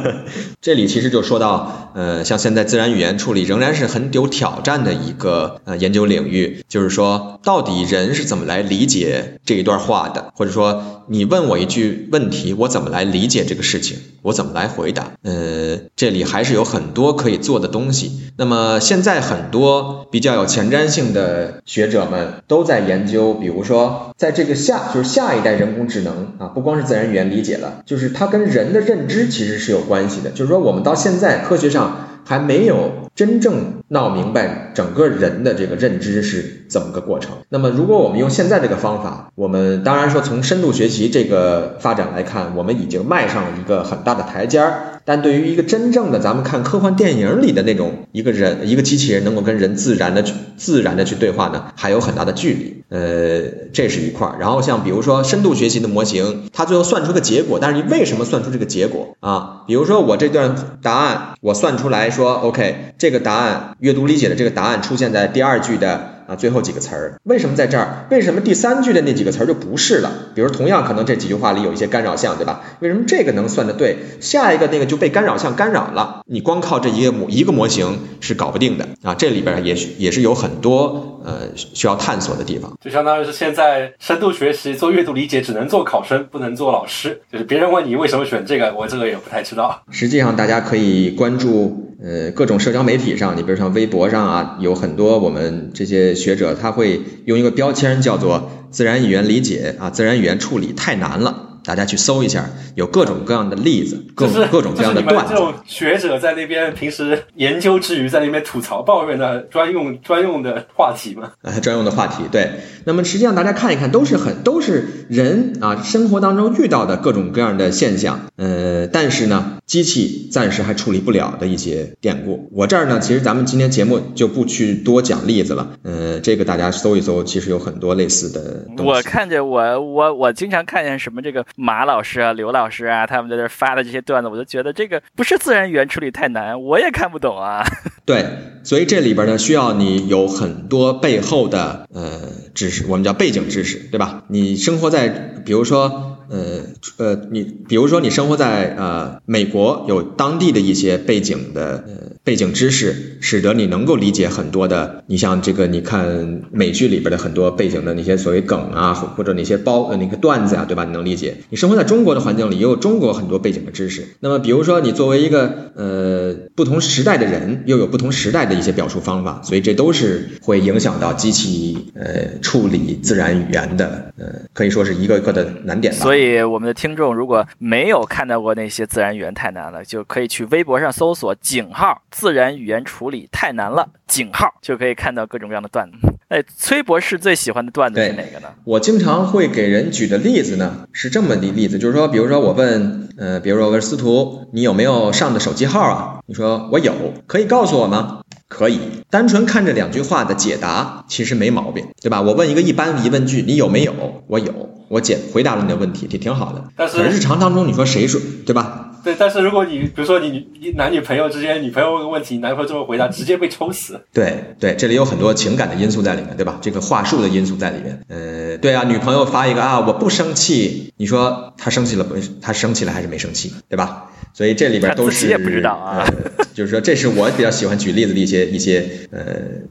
(laughs) 这里其实就说到，呃，像现在自然语言处理仍然是很有挑战的一个呃研究领域，就是说，到底人是怎么来理解这一段话的，或者说，你问我一句问题，我怎么来理解这个事情，我怎么来回答？呃，这里还是有很多可以做的东西。那么现在很多比较有前瞻性的学者们都在研究，比如说，在这个下就是下一代人工智能啊，不光是自然语言理解了，就是它跟人的认知其实是有关系的。就是说，我们到现在科学上还没有真正闹明白整个人的这个认知是怎么个过程。那么，如果我们用现在这个方法，我们当然说从深度学习这个发展来看，我们已经迈上了一个很大的台阶儿。但对于一个真正的咱们看科幻电影里的那种一个人一个机器人能够跟人自然的去自然的去对话呢，还有很大的距离。呃，这是一块儿。然后像比如说深度学习的模型，它最后算出个结果，但是你为什么算出这个结果啊？比如说我这段答案我算出来说，OK，这个答案阅读理解的这个答案出现在第二句的。啊，最后几个词儿为什么在这儿？为什么第三句的那几个词儿就不是了？比如同样可能这几句话里有一些干扰项，对吧？为什么这个能算得对，下一个那个就被干扰项干扰了？你光靠这一个模一个模型是搞不定的啊！这里边也许也是有很多呃需要探索的地方。就相当于是现在深度学习做阅读理解只能做考生，不能做老师。就是别人问你为什么选这个，我这个也不太知道。实际上，大家可以关注呃各种社交媒体上，你比如像微博上啊，有很多我们这些学者他会用一个标签叫做“自然语言理解”啊，自然语言处理太难了。大家去搜一下，有各种各样的例子，各种各种各样的段子。这种学者在那边平时研究之余，在那边吐槽抱怨的专用专用的话题嘛。呃，专用的话题，对。那么实际上大家看一看，都是很都是人啊生活当中遇到的各种各样的现象。呃，但是呢，机器暂时还处理不了的一些典故。我这儿呢，其实咱们今天节目就不去多讲例子了。呃，这个大家搜一搜，其实有很多类似的东西。我看见我我我经常看见什么这个马老师啊、刘老师啊，他们在这发的这些段子，我就觉得这个不是自然语言处理太难，我也看不懂啊。对，所以这里边呢，需要你有很多背后的呃知识，我们叫背景知识，对吧？你生活在，比如说。呃呃，你比如说你生活在呃美国，有当地的一些背景的呃背景知识，使得你能够理解很多的。你像这个，你看美剧里边的很多背景的那些所谓梗啊，或或者那些包呃那个段子啊，对吧？你能理解。你生活在中国的环境里，也有中国很多背景的知识。那么比如说你作为一个呃不同时代的人，又有不同时代的一些表述方法，所以这都是会影响到机器呃处理自然语言的呃可以说是一个一个的难点。所以我们的听众如果没有看到过那些自然语言太难了，就可以去微博上搜索“井号自然语言处理太难了”，井号就可以看到各种各样的段子。(laughs) 哎，崔博士最喜欢的段子是哪个呢？我经常会给人举的例子呢是这么的例子，就是说，比如说我问，呃，比如说我问司徒，你有没有上的手机号啊？你说我有，可以告诉我吗？可以。单纯看这两句话的解答，其实没毛病，对吧？我问一个一般疑问句，你有没有？我有，我解回答了你的问题，挺挺好的。但是日常当中，你说谁说，对吧？对，但是如果你比如说你你男女朋友之间，女朋友问个问题，男朋友这么回答，直接被抽死。对对，这里有很多情感的因素在里面，对吧？这个话术的因素在里面。呃，对啊，女朋友发一个啊，我不生气，你说她生气了不？她生气了还是没生气，对吧？所以这里边都是也不知道啊、呃，就是说这是我比较喜欢举例子的一些一些呃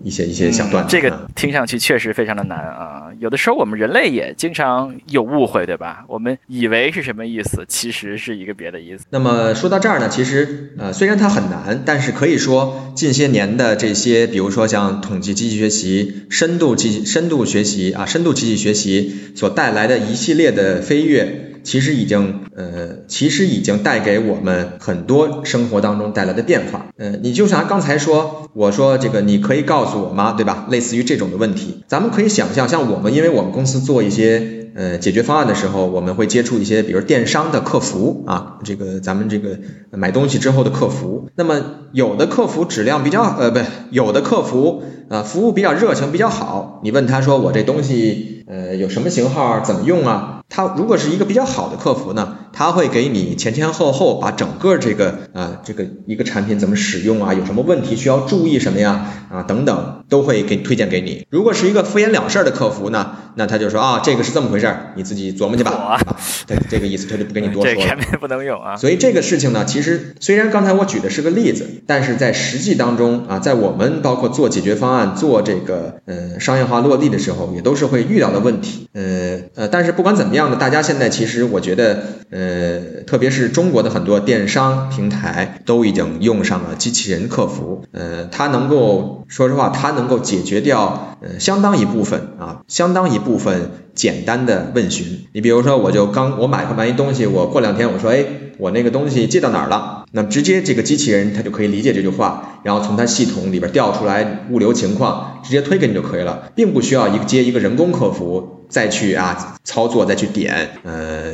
一些一些小段子、嗯。这个听上去确实非常的难啊！有的时候我们人类也经常有误会，对吧？我们以为是什么意思，其实是一个别的意思。那么说到这儿呢，其实呃虽然它很难，但是可以说近些年的这些，比如说像统计机器学习、深度机深度学习啊、深度机器学习所带来的一系列的飞跃。其实已经，呃，其实已经带给我们很多生活当中带来的变化。呃，你就像刚才说，我说这个，你可以告诉我吗？对吧？类似于这种的问题，咱们可以想象，像我们，因为我们公司做一些呃解决方案的时候，我们会接触一些，比如电商的客服啊，这个咱们这个买东西之后的客服。那么有的客服质量比较，呃，不，有的客服啊服务比较热情，比较好。你问他说，我这东西呃有什么型号，怎么用啊？他如果是一个比较好的客服呢，他会给你前前后后把整个这个啊这个一个产品怎么使用啊，有什么问题需要注意什么呀啊等等都会给推荐给你。如果是一个敷衍了事儿的客服呢，那他就说啊这个是这么回事儿，你自己琢磨去吧。啊，这这个意思他就不跟你多 (laughs) 说了。这面不能用啊。所以这个事情呢，其实虽然刚才我举的是个例子，但是在实际当中啊，在我们包括做解决方案、做这个呃商业化落地的时候，也都是会遇到的问题。呃呃，但是不管怎么样呢。大家现在其实我觉得，呃，特别是中国的很多电商平台都已经用上了机器人客服，呃，它能够说实话，它能够解决掉呃相当一部分啊，相当一部分简单的问询。你比如说，我就刚我买完一东西，我过两天我说，哎，我那个东西寄到哪儿了？那么直接这个机器人它就可以理解这句话，然后从它系统里边调出来物流情况，直接推给你就可以了，并不需要一个接一个人工客服。再去啊操作，再去点，呃，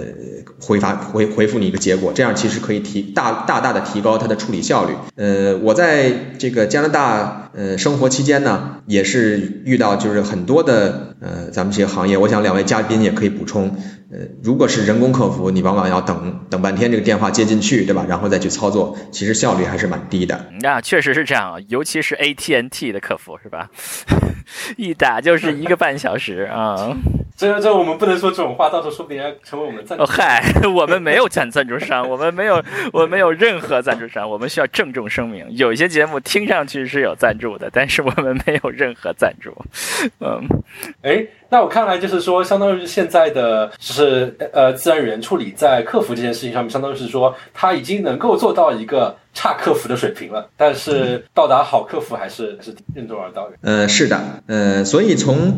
回发回回复你一个结果，这样其实可以提大大大的提高它的处理效率。呃，我在这个加拿大呃生活期间呢，也是遇到就是很多的呃咱们这些行业，我想两位嘉宾也可以补充。呃，如果是人工客服，你往往要等等半天这个电话接进去，对吧？然后再去操操作，其实效率还是蛮低的。那确实是这样啊，尤其是 ATNT 的客服是吧？(laughs) 一打就是一个半小时啊。这这我们不能说这种话，到时候说不定要成为我们赞助。哦嗨，(laughs) 我们没有赞赞助商，我们没有，我们没有任何赞助商，我们需要郑重声明。有一些节目听上去是有赞助的，但是我们没有任何赞助。嗯，哎，那我看来就是说，相当于现在的就是呃自然语言处理在客服这件事情上面，相当于是说它已经能够做到一个差客服的水平了，但是到达好客服还是还是任重而道远。呃，是的，呃，所以从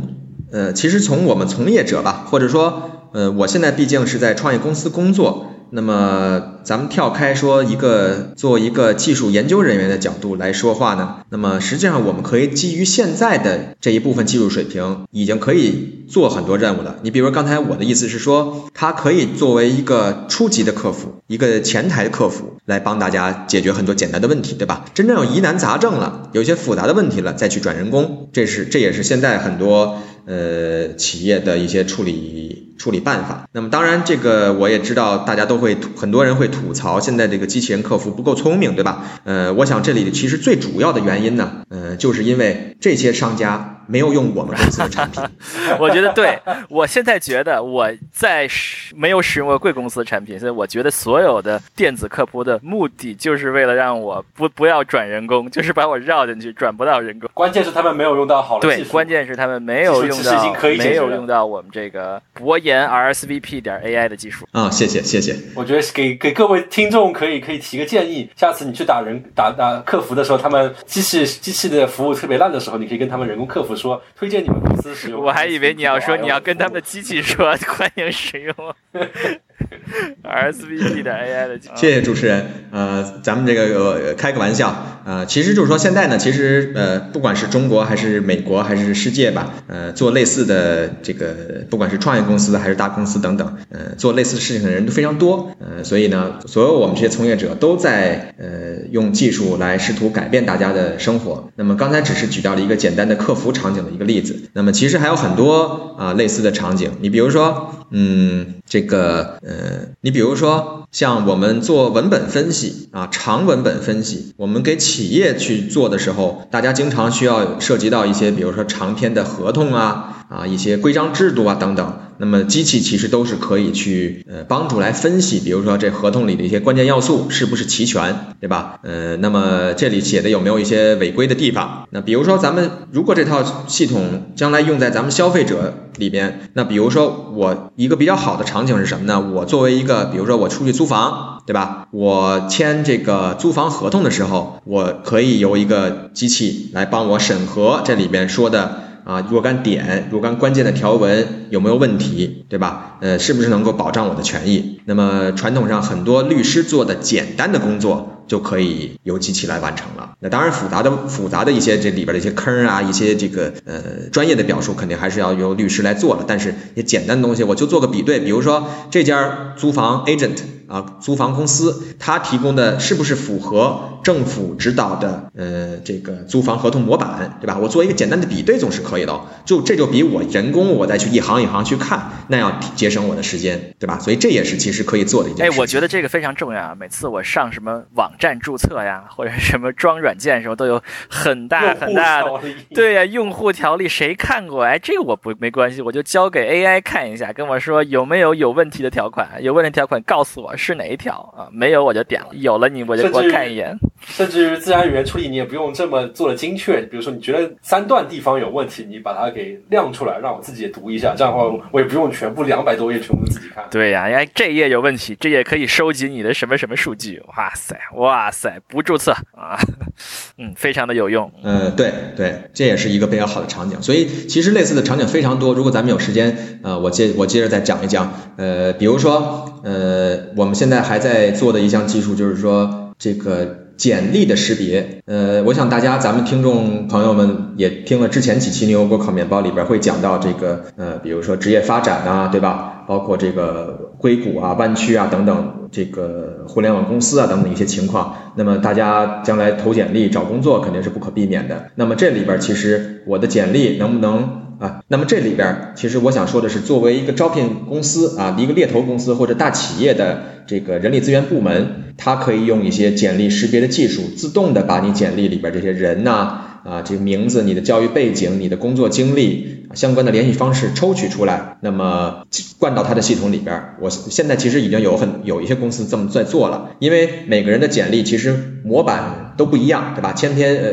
呃，其实从我们从业者吧，或者说，呃，我现在毕竟是在创业公司工作，那么咱们跳开说一个做一个技术研究人员的角度来说话呢，那么实际上我们可以基于现在的这一部分技术水平，已经可以做很多任务了。你比如刚才我的意思是说，它可以作为一个初级的客服，一个前台客服来帮大家解决很多简单的问题，对吧？真正有疑难杂症了，有些复杂的问题了，再去转人工，这是这也是现在很多。呃，企业的一些处理处理办法。那么，当然，这个我也知道，大家都会很多人会吐槽，现在这个机器人客服不够聪明，对吧？呃，我想这里其实最主要的原因呢，呃，就是因为这些商家没有用我们公司的产品。(laughs) 我觉得对，我现在觉得我在没有使用过贵公司的产品，所以我觉得所有的电子客服的目的就是为了让我不不要转人工，(laughs) 就是把我绕进去，转不到人工。关键是他们没有用到好的对，关键是他们没有用到没有用到我们这个博研 RSVP 点 AI 的技术啊。谢谢谢谢。我觉得给给各位听众可以可以提个建议，下次你去打人打打客服的时候，他们机器机器的服务特别烂的时候，你可以跟他们人工客服说，推荐你们公司使用。我还以为你要说你要跟他们的机器说 (laughs) 欢迎使用。(laughs) (laughs) RSVP 的 AI 的，谢谢主持人。呃，咱们这个开个玩笑呃，其实就是说现在呢，其实呃，不管是中国还是美国还是世界吧，呃，做类似的这个，不管是创业公司还是大公司等等，呃，做类似事情的人都非常多。呃，所以呢，所有我们这些从业者都在呃用技术来试图改变大家的生活。那么刚才只是举到了一个简单的客服场景的一个例子，那么其实还有很多啊类似的场景。你比如说，嗯，这个呃，你比如说像我们做文本分析啊，长文本分析，我们给企业去做的时候，大家经常需要涉及到一些，比如说长篇的合同啊，啊一些规章制度啊等等。那么机器其实都是可以去呃帮助来分析，比如说这合同里的一些关键要素是不是齐全，对吧？呃，那么这里写的有没有一些违规的地方？那比如说咱们如果这套系统将来用在咱们消费者里边，那比如说我一个比较好的场景是什么呢？我作为一个，比如说我出去租房，对吧？我签这个租房合同的时候，我可以由一个机器来帮我审核这里边说的。啊，若干点、若干关键的条文有没有问题，对吧？呃，是不是能够保障我的权益？那么传统上很多律师做的简单的工作就可以由机器来完成了。那当然复杂的、复杂的一些这里边的一些坑啊，一些这个呃专业的表述肯定还是要由律师来做了。但是也简单的东西，我就做个比对，比如说这家租房 agent。啊，租房公司它提供的是不是符合政府指导的呃这个租房合同模板，对吧？我做一个简单的比对总是可以的，就这就比我人工我再去一行一行去看，那要节省我的时间，对吧？所以这也是其实可以做的一件。哎，我觉得这个非常重要啊！每次我上什么网站注册呀，或者什么装软件的时候，都有很大很大的对呀，用户条例谁看过？哎，这个我不没关系，我就交给 AI 看一下，跟我说有没有有问题的条款，有问题条款告诉我。是哪一条啊？没有我就点了，有了你我就我看一眼。甚至于自然语言处理你也不用这么做的精确，比如说你觉得三段地方有问题，你把它给亮出来，让我自己也读一下，这样的话我也不用全部两百多页全部自己看。对呀，哎，这页有问题，这页可以收集你的什么什么数据。哇塞，哇塞，不注册啊，(laughs) 嗯，非常的有用。嗯，对对，这也是一个比较好的场景。所以其实类似的场景非常多。如果咱们有时间，呃，我接我接着再讲一讲。呃，比如说，呃，我们。现在还在做的一项技术，就是说这个简历的识别。呃，我想大家咱们听众朋友们也听了之前几期牛油果烤面包里边会讲到这个，呃，比如说职业发展啊，对吧？包括这个硅谷啊、湾区啊等等，这个互联网公司啊等等一些情况。那么大家将来投简历找工作肯定是不可避免的。那么这里边其实我的简历能不能？啊，那么这里边其实我想说的是，作为一个招聘公司啊，一个猎头公司或者大企业的这个人力资源部门，它可以用一些简历识别的技术，自动的把你简历里边这些人呐。啊这个名字、你的教育背景、你的工作经历、相关的联系方式抽取出来，那么灌到他的系统里边。我现在其实已经有很有一些公司这么在做了，因为每个人的简历其实模板都不一样，对吧？千篇呃，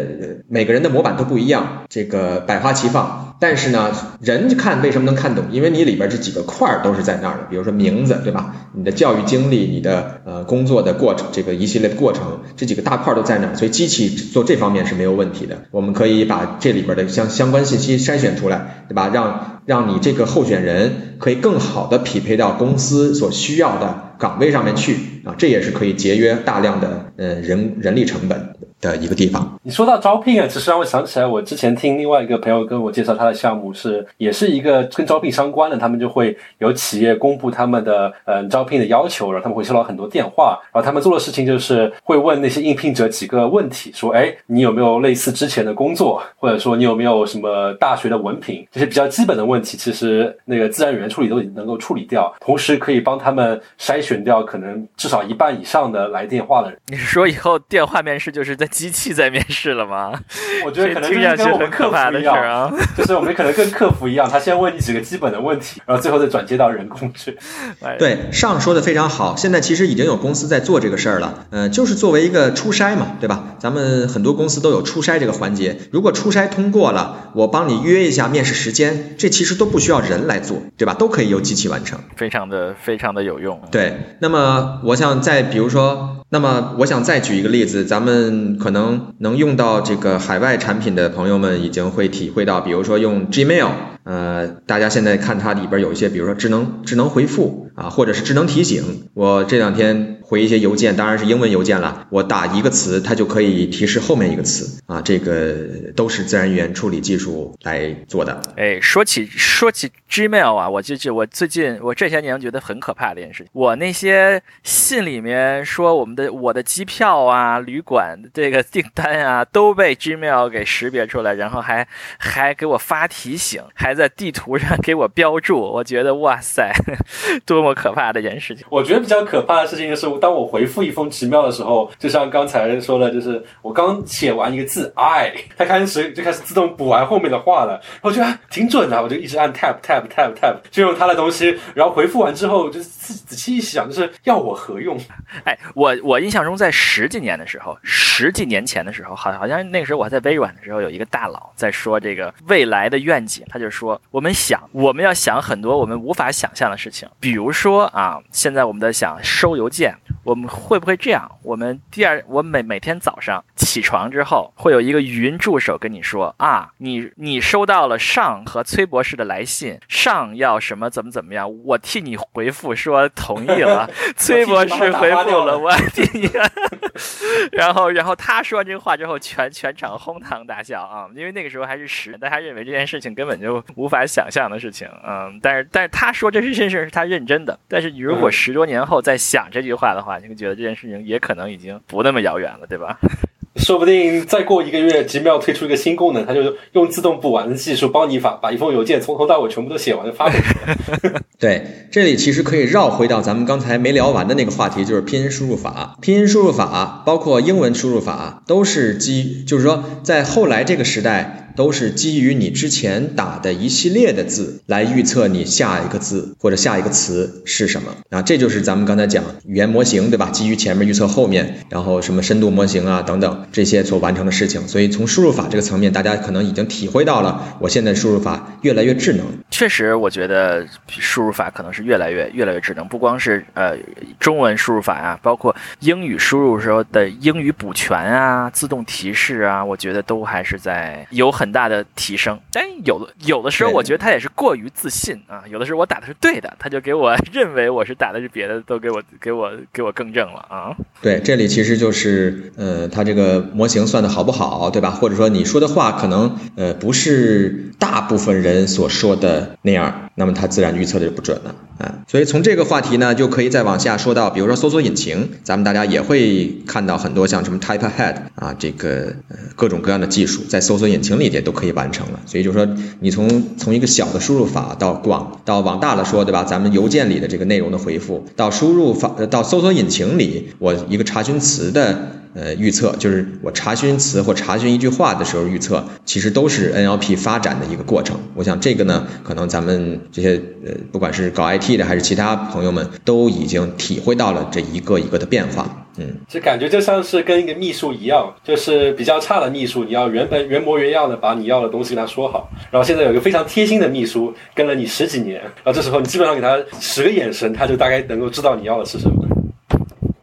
每个人的模板都不一样，这个百花齐放。但是呢，人看为什么能看懂？因为你里边这几个块儿都是在那儿的，比如说名字，对吧？你的教育经历、你的呃工作的过程，这个一系列的过程，这几个大块都在那儿，所以机器做这方面是没有问题的。我们可以把这里边的相相关信息筛选出来，对吧？让让你这个候选人可以更好的匹配到公司所需要的岗位上面去啊，这也是可以节约大量的呃人人力成本。的一个地方。你说到招聘啊，其实让我想起来，我之前听另外一个朋友跟我介绍他的项目是，也是一个跟招聘相关的。他们就会有企业公布他们的嗯招聘的要求，然后他们会收到很多电话，然后他们做的事情就是会问那些应聘者几个问题，说，哎，你有没有类似之前的工作，或者说你有没有什么大学的文凭，这些比较基本的问题，其实那个自然语言处理都已经能够处理掉，同时可以帮他们筛选掉可能至少一半以上的来电话的人。你说以后电话面试就是在机器在面试了吗？(laughs) 我觉得可能就是跟我们客服一样，(laughs) 就是我们可能跟客服一样，他先问你几个基本的问题，然后最后再转接到人工去。(laughs) 对，上说的非常好。现在其实已经有公司在做这个事儿了，嗯，就是作为一个初筛嘛，对吧？咱们很多公司都有初筛这个环节。如果初筛通过了，我帮你约一下面试时间，这其实都不需要人来做，对吧？都可以由机器完成，非常的非常的有用。对，那么我想再比如说。那么我想再举一个例子，咱们可能能用到这个海外产品的朋友们已经会体会到，比如说用 Gmail，呃，大家现在看它里边有一些，比如说智能智能回复啊，或者是智能提醒。我这两天。回一些邮件，当然是英文邮件了。我打一个词，它就可以提示后面一个词啊，这个都是自然语言处理技术来做的。哎，说起说起 Gmail 啊，我就就我最近我这些年觉得很可怕的一件事情，我那些信里面说我们的我的机票啊、旅馆这个订单啊，都被 Gmail 给识别出来，然后还还给我发提醒，还在地图上给我标注。我觉得哇塞，(laughs) 多么可怕的一件事情！我觉得比较可怕的事情就是。当我回复一封奇妙的时候，就像刚才说的，就是我刚写完一个字，I，它开始就开始自动补完后面的话了。我觉得挺准的，我就一直按 tab tab tab tab，就用它的东西。然后回复完之后，就仔仔细一想，就是要我何用？哎，我我印象中在十几年的时候，十几年前的时候，好好像那个时候我还在微软的时候，有一个大佬在说这个未来的愿景，他就说我们想我们要想很多我们无法想象的事情，比如说啊，现在我们在想收邮件。我们会不会这样？我们第二，我每每天早上起床之后，会有一个语音助手跟你说啊，你你收到了上和崔博士的来信，上要什么怎么怎么样，我替你回复说同意了，(laughs) 崔博士回复了，我替你。(laughs) 然后然后他说完这个话之后，全全场哄堂大笑啊，因为那个时候还是十，大家认为这件事情根本就无法想象的事情，嗯，但是但是他说这是件事是他认真的，但是你如果十多年后再想这句话的话。你会觉得这件事情也可能已经不那么遥远了，对吧？(laughs) 说不定再过一个月，几秒推出一个新功能，它就用自动补完的技术帮你把把一封邮件从头到尾全部都写完发给你。(laughs) 对，这里其实可以绕回到咱们刚才没聊完的那个话题，就是拼音输入法。拼音输入法包括英文输入法，都是基，就是说在后来这个时代。都是基于你之前打的一系列的字来预测你下一个字或者下一个词是什么啊，这就是咱们刚才讲语言模型对吧？基于前面预测后面，然后什么深度模型啊等等这些所完成的事情。所以从输入法这个层面，大家可能已经体会到了，我现在输入法越来越智能。确实，我觉得输入法可能是越来越越来越智能，不光是呃中文输入法啊，包括英语输入时候的英语补全啊、自动提示啊，我觉得都还是在有很。很大的提升，但有的有的时候，我觉得他也是过于自信啊。有的时候我打的是对的，他就给我 (laughs) 认为我是打的是别的，都给我给我给我更正了啊。对，这里其实就是呃，他这个模型算的好不好，对吧？或者说你说的话可能呃不是大部分人所说的那样，那么它自然预测的就不准了啊。所以从这个话题呢，就可以再往下说到，比如说搜索引擎，咱们大家也会看到很多像什么 Type Ahead 啊，这个各种各样的技术在搜索引擎里。也都可以完成了，所以就是说，你从从一个小的输入法到广到往大了说，对吧？咱们邮件里的这个内容的回复，到输入法到搜索引擎里，我一个查询词的呃预测，就是我查询词或查询一句话的时候预测，其实都是 NLP 发展的一个过程。我想这个呢，可能咱们这些呃不管是搞 IT 的还是其他朋友们，都已经体会到了这一个一个的变化。嗯，这感觉就像是跟一个秘书一样，就是比较差的秘书，你要原本原模原样的把你要的东西跟他说好。然后现在有一个非常贴心的秘书，跟了你十几年，然后这时候你基本上给他十个眼神，他就大概能够知道你要的是什么。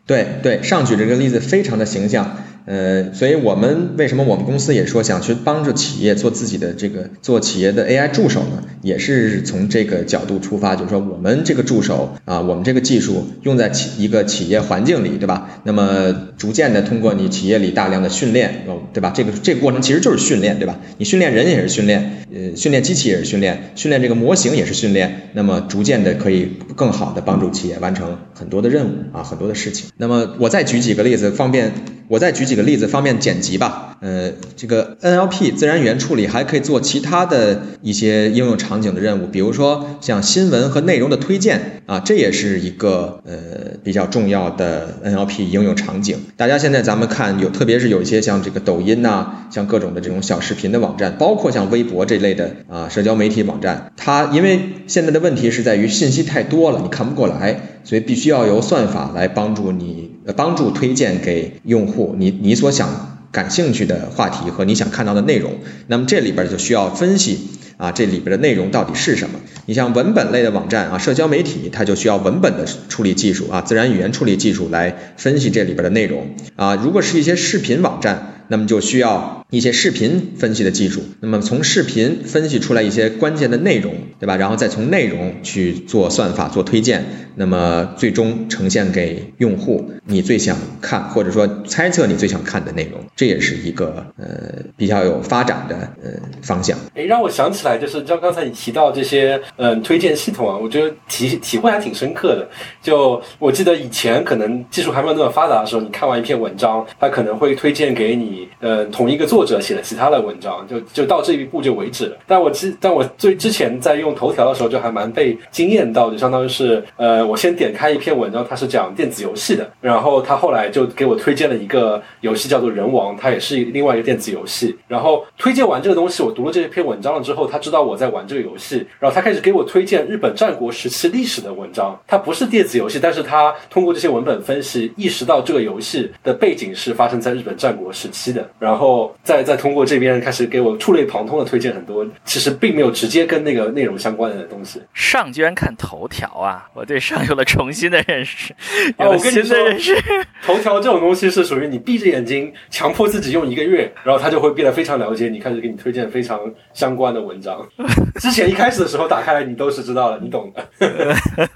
对对，上举这个例子非常的形象。呃，所以我们为什么我们公司也说想去帮助企业做自己的这个做企业的 AI 助手呢？也是从这个角度出发，就是说我们这个助手啊，我们这个技术用在企一个企业环境里，对吧？那么逐渐的通过你企业里大量的训练，对吧？这个这个过程其实就是训练，对吧？你训练人也是训练，呃，训练机器也是训练，训练这个模型也是训练，那么逐渐的可以更好的帮助企业完成很多的任务啊，很多的事情。那么我再举几个例子，方便。我再举几个例子，方便剪辑吧。呃，这个 NLP 自然语言处理还可以做其他的一些应用场景的任务，比如说像新闻和内容的推荐啊，这也是一个呃比较重要的 NLP 应用场景。大家现在咱们看有，特别是有一些像这个抖音呐，像各种的这种小视频的网站，包括像微博这类的啊社交媒体网站，它因为现在的问题是在于信息太多了，你看不过来，所以必须要由算法来帮助你。帮助推荐给用户你你所想感兴趣的话题和你想看到的内容，那么这里边就需要分析啊，这里边的内容到底是什么？你像文本类的网站啊，社交媒体，它就需要文本的处理技术啊，自然语言处理技术来分析这里边的内容啊。如果是一些视频网站，那么就需要一些视频分析的技术。那么从视频分析出来一些关键的内容，对吧？然后再从内容去做算法、做推荐，那么最终呈现给用户你最想看或者说猜测你最想看的内容。这也是一个呃比较有发展的呃方向。哎，让我想起来，就是像刚才你提到这些嗯推荐系统啊，我觉得体体会还挺深刻的。就我记得以前可能技术还没有那么发达的时候，你看完一篇文章，它可能会推荐给你。呃，同一个作者写的其他的文章，就就到这一步就为止了。但我之但我最之前在用头条的时候，就还蛮被惊艳到，就相当于是，呃，我先点开一篇文章，它是讲电子游戏的，然后他后来就给我推荐了一个游戏叫做人王，它也是另外一个电子游戏。然后推荐完这个东西，我读了这篇文章了之后，他知道我在玩这个游戏，然后他开始给我推荐日本战国时期历史的文章。它不是电子游戏，但是他通过这些文本分析，意识到这个游戏的背景是发生在日本战国时期。的，然后再再通过这边开始给我触类旁通的推荐很多，其实并没有直接跟那个内容相关的东西。上居然看头条啊！我对上有了重新的认识，有了新的认识。(laughs) 头条这种东西是属于你闭着眼睛强迫自己用一个月，然后它就会变得非常了解你，开始给你推荐非常相关的文章。(laughs) 之前一开始的时候打开来你都是知道的，你懂的。(laughs)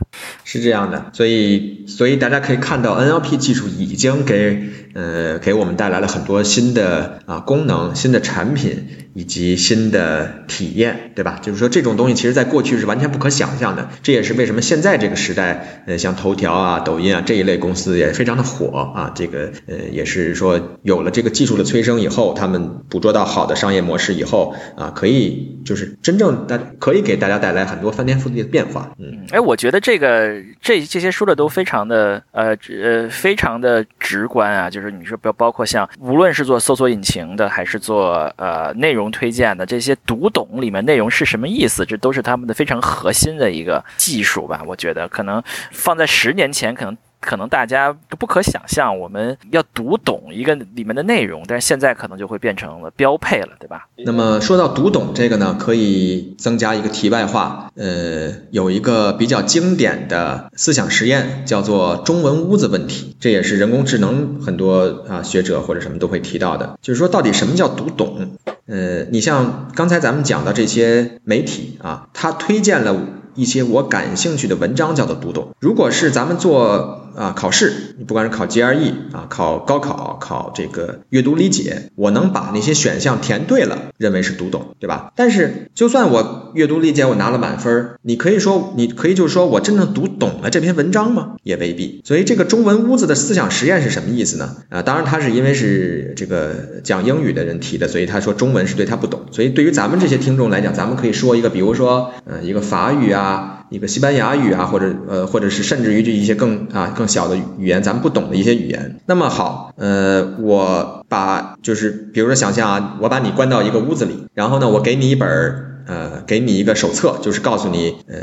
是这样的，所以所以大家可以看到 NLP 技术已经给呃给我们带来了很多新。的啊功能、新的产品以及新的体验，对吧？就是说这种东西，其实在过去是完全不可想象的。这也是为什么现在这个时代，呃，像头条啊、抖音啊这一类公司也非常的火啊。这个呃，也是说有了这个技术的催生以后，他们捕捉到好的商业模式以后啊，可以就是真正的可以给大家带来很多翻天覆地的变化。嗯，哎，我觉得这个这这些说的都非常的呃呃非常的直观啊。就是你说包包括像无论是做搜索引擎的，还是做呃内容推荐的，这些读懂里面内容是什么意思，这都是他们的非常核心的一个技术吧。我觉得可能放在十年前，可能。可能大家都不可想象，我们要读懂一个里面的内容，但是现在可能就会变成了标配了，对吧？那么说到读懂这个呢，可以增加一个题外话，呃，有一个比较经典的思想实验，叫做中文屋子问题，这也是人工智能很多啊学者或者什么都会提到的，就是说到底什么叫读懂？呃，你像刚才咱们讲的这些媒体啊，它推荐了一些我感兴趣的文章，叫做读懂。如果是咱们做啊，考试，你不管是考 GRE 啊，考高考，考这个阅读理解，我能把那些选项填对了，认为是读懂，对吧？但是就算我阅读理解我拿了满分，你可以说，你可以就是说我真正读懂了这篇文章吗？也未必。所以这个中文屋子的思想实验是什么意思呢？啊，当然他是因为是这个讲英语的人提的，所以他说中文是对他不懂。所以对于咱们这些听众来讲，咱们可以说一个，比如说，嗯，一个法语啊。一个西班牙语啊，或者呃，或者是甚至于这一些更啊更小的语言，咱们不懂的一些语言。那么好，呃，我把就是比如说想象啊，我把你关到一个屋子里，然后呢，我给你一本呃，给你一个手册，就是告诉你呃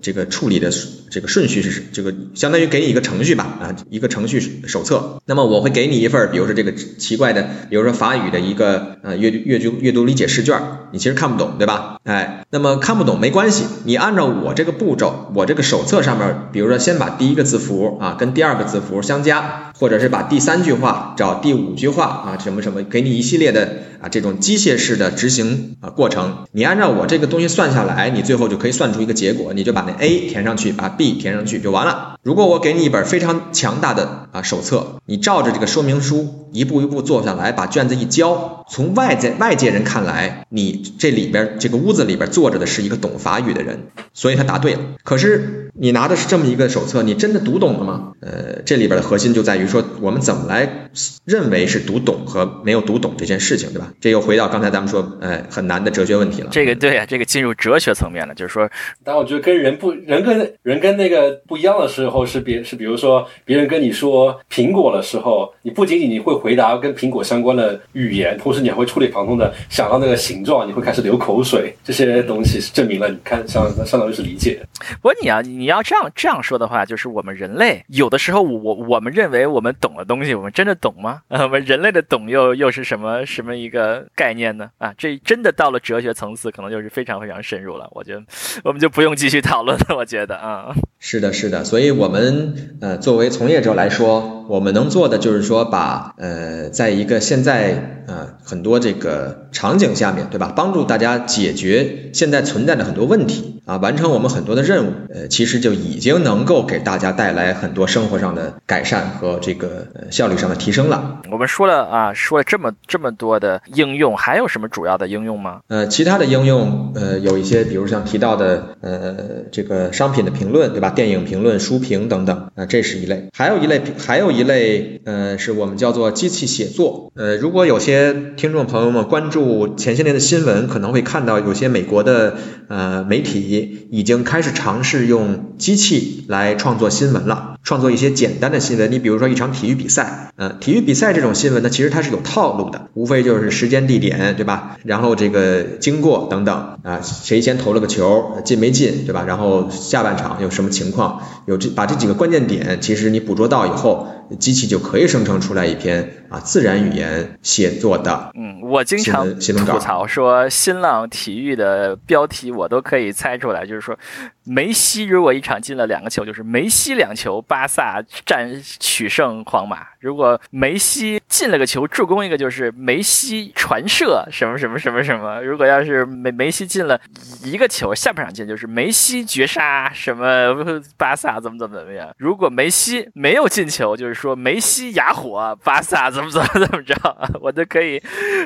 这个处理的这个顺序是这个相当于给你一个程序吧啊，一个程序手册。那么我会给你一份，比如说这个奇怪的，比如说法语的一个呃阅阅读阅读理解试卷，你其实看不懂，对吧？哎，那么看不懂没关系，你按照我这个步骤，我这个手册上面，比如说先把第一个字符啊跟第二个字符相加，或者是把第三句话找第五句话啊什么什么，给你一系列的啊这种机械式的执行啊过程，你按照我这个东西算下来，你最后就可以算出一个结果，你就把那 A 填上去，把 B 填上去就完了。如果我给你一本非常强大的啊手册，你照着这个说明书一步一步做下来，把卷子一交，从外界外界人看来，你这里边这个屋。子里边坐着的是一个懂法语的人，所以他答对了。可是你拿的是这么一个手册，你真的读懂了吗？呃，这里边的核心就在于说，我们怎么来认为是读懂和没有读懂这件事情，对吧？这又回到刚才咱们说，呃，很难的哲学问题了。这个对啊，这个进入哲学层面了，就是说，但我觉得跟人不人跟人跟那个不一样的时，候是别是比如说别人跟你说苹果的时候，你不仅仅你会回答跟苹果相关的语言，同时你还会触类旁通的想到那个形状，你会开始流口水。这些东西是证明了你看相相当于是理解。不过你要你要这样这样说的话，就是我们人类有的时候我我们认为我们懂的东西，我们真的懂吗？(laughs) 我们人类的懂又又是什么什么一个概念呢？啊，这真的到了哲学层次，可能就是非常非常深入了。我觉得我们就不用继续讨论了。我觉得啊，是的，是的。所以我们呃作为从业者来说，我们能做的就是说把呃呃在一个现在呃很多这个场景下面，对吧？帮助大家解决现在存在的很多问题啊，完成我们很多的任务。呃，其实就已经能够给大家带来很多生活上的改善和这个效率上的提升了。我们说了啊，说了这么这么多的应用，还有什么主要的应用吗？呃，其他的应用呃有一些，比如像提到的呃这个商品的评论，对吧？电影评论、书评等等啊，这是一类。还有一类，还有一类呃是我们叫做机器写作。呃，如果有些听众朋友们关注前些年的新闻，可能会看到有些美国的呃媒体已经开始尝试用机器来创作新闻了，创作一些简单的新闻。你比如说一场体育比赛，呃，体育比赛这种新闻呢，其实它是有套路的，无非就是时间、地点，对吧？然后这个经过等等啊，谁先投了个球，进没进，对吧？然后下半场有什么情况，有这把这几个关键点，其实你捕捉到以后，机器就可以生成出来一篇啊自然语言写作的。嗯，我经常吐槽说，新浪体育的标题我都可以猜出来，就是说。梅西如果一场进了两个球，就是梅西两球，巴萨战取胜皇马。如果梅西进了个球，助攻一个，就是梅西传射什么什么什么什么。如果要是梅梅西进了一个球，下半场进就是梅西绝杀什么巴萨怎么怎么怎么样。如果梅西没有进球，就是说梅西哑火，巴萨怎么怎么怎么着，我都可以，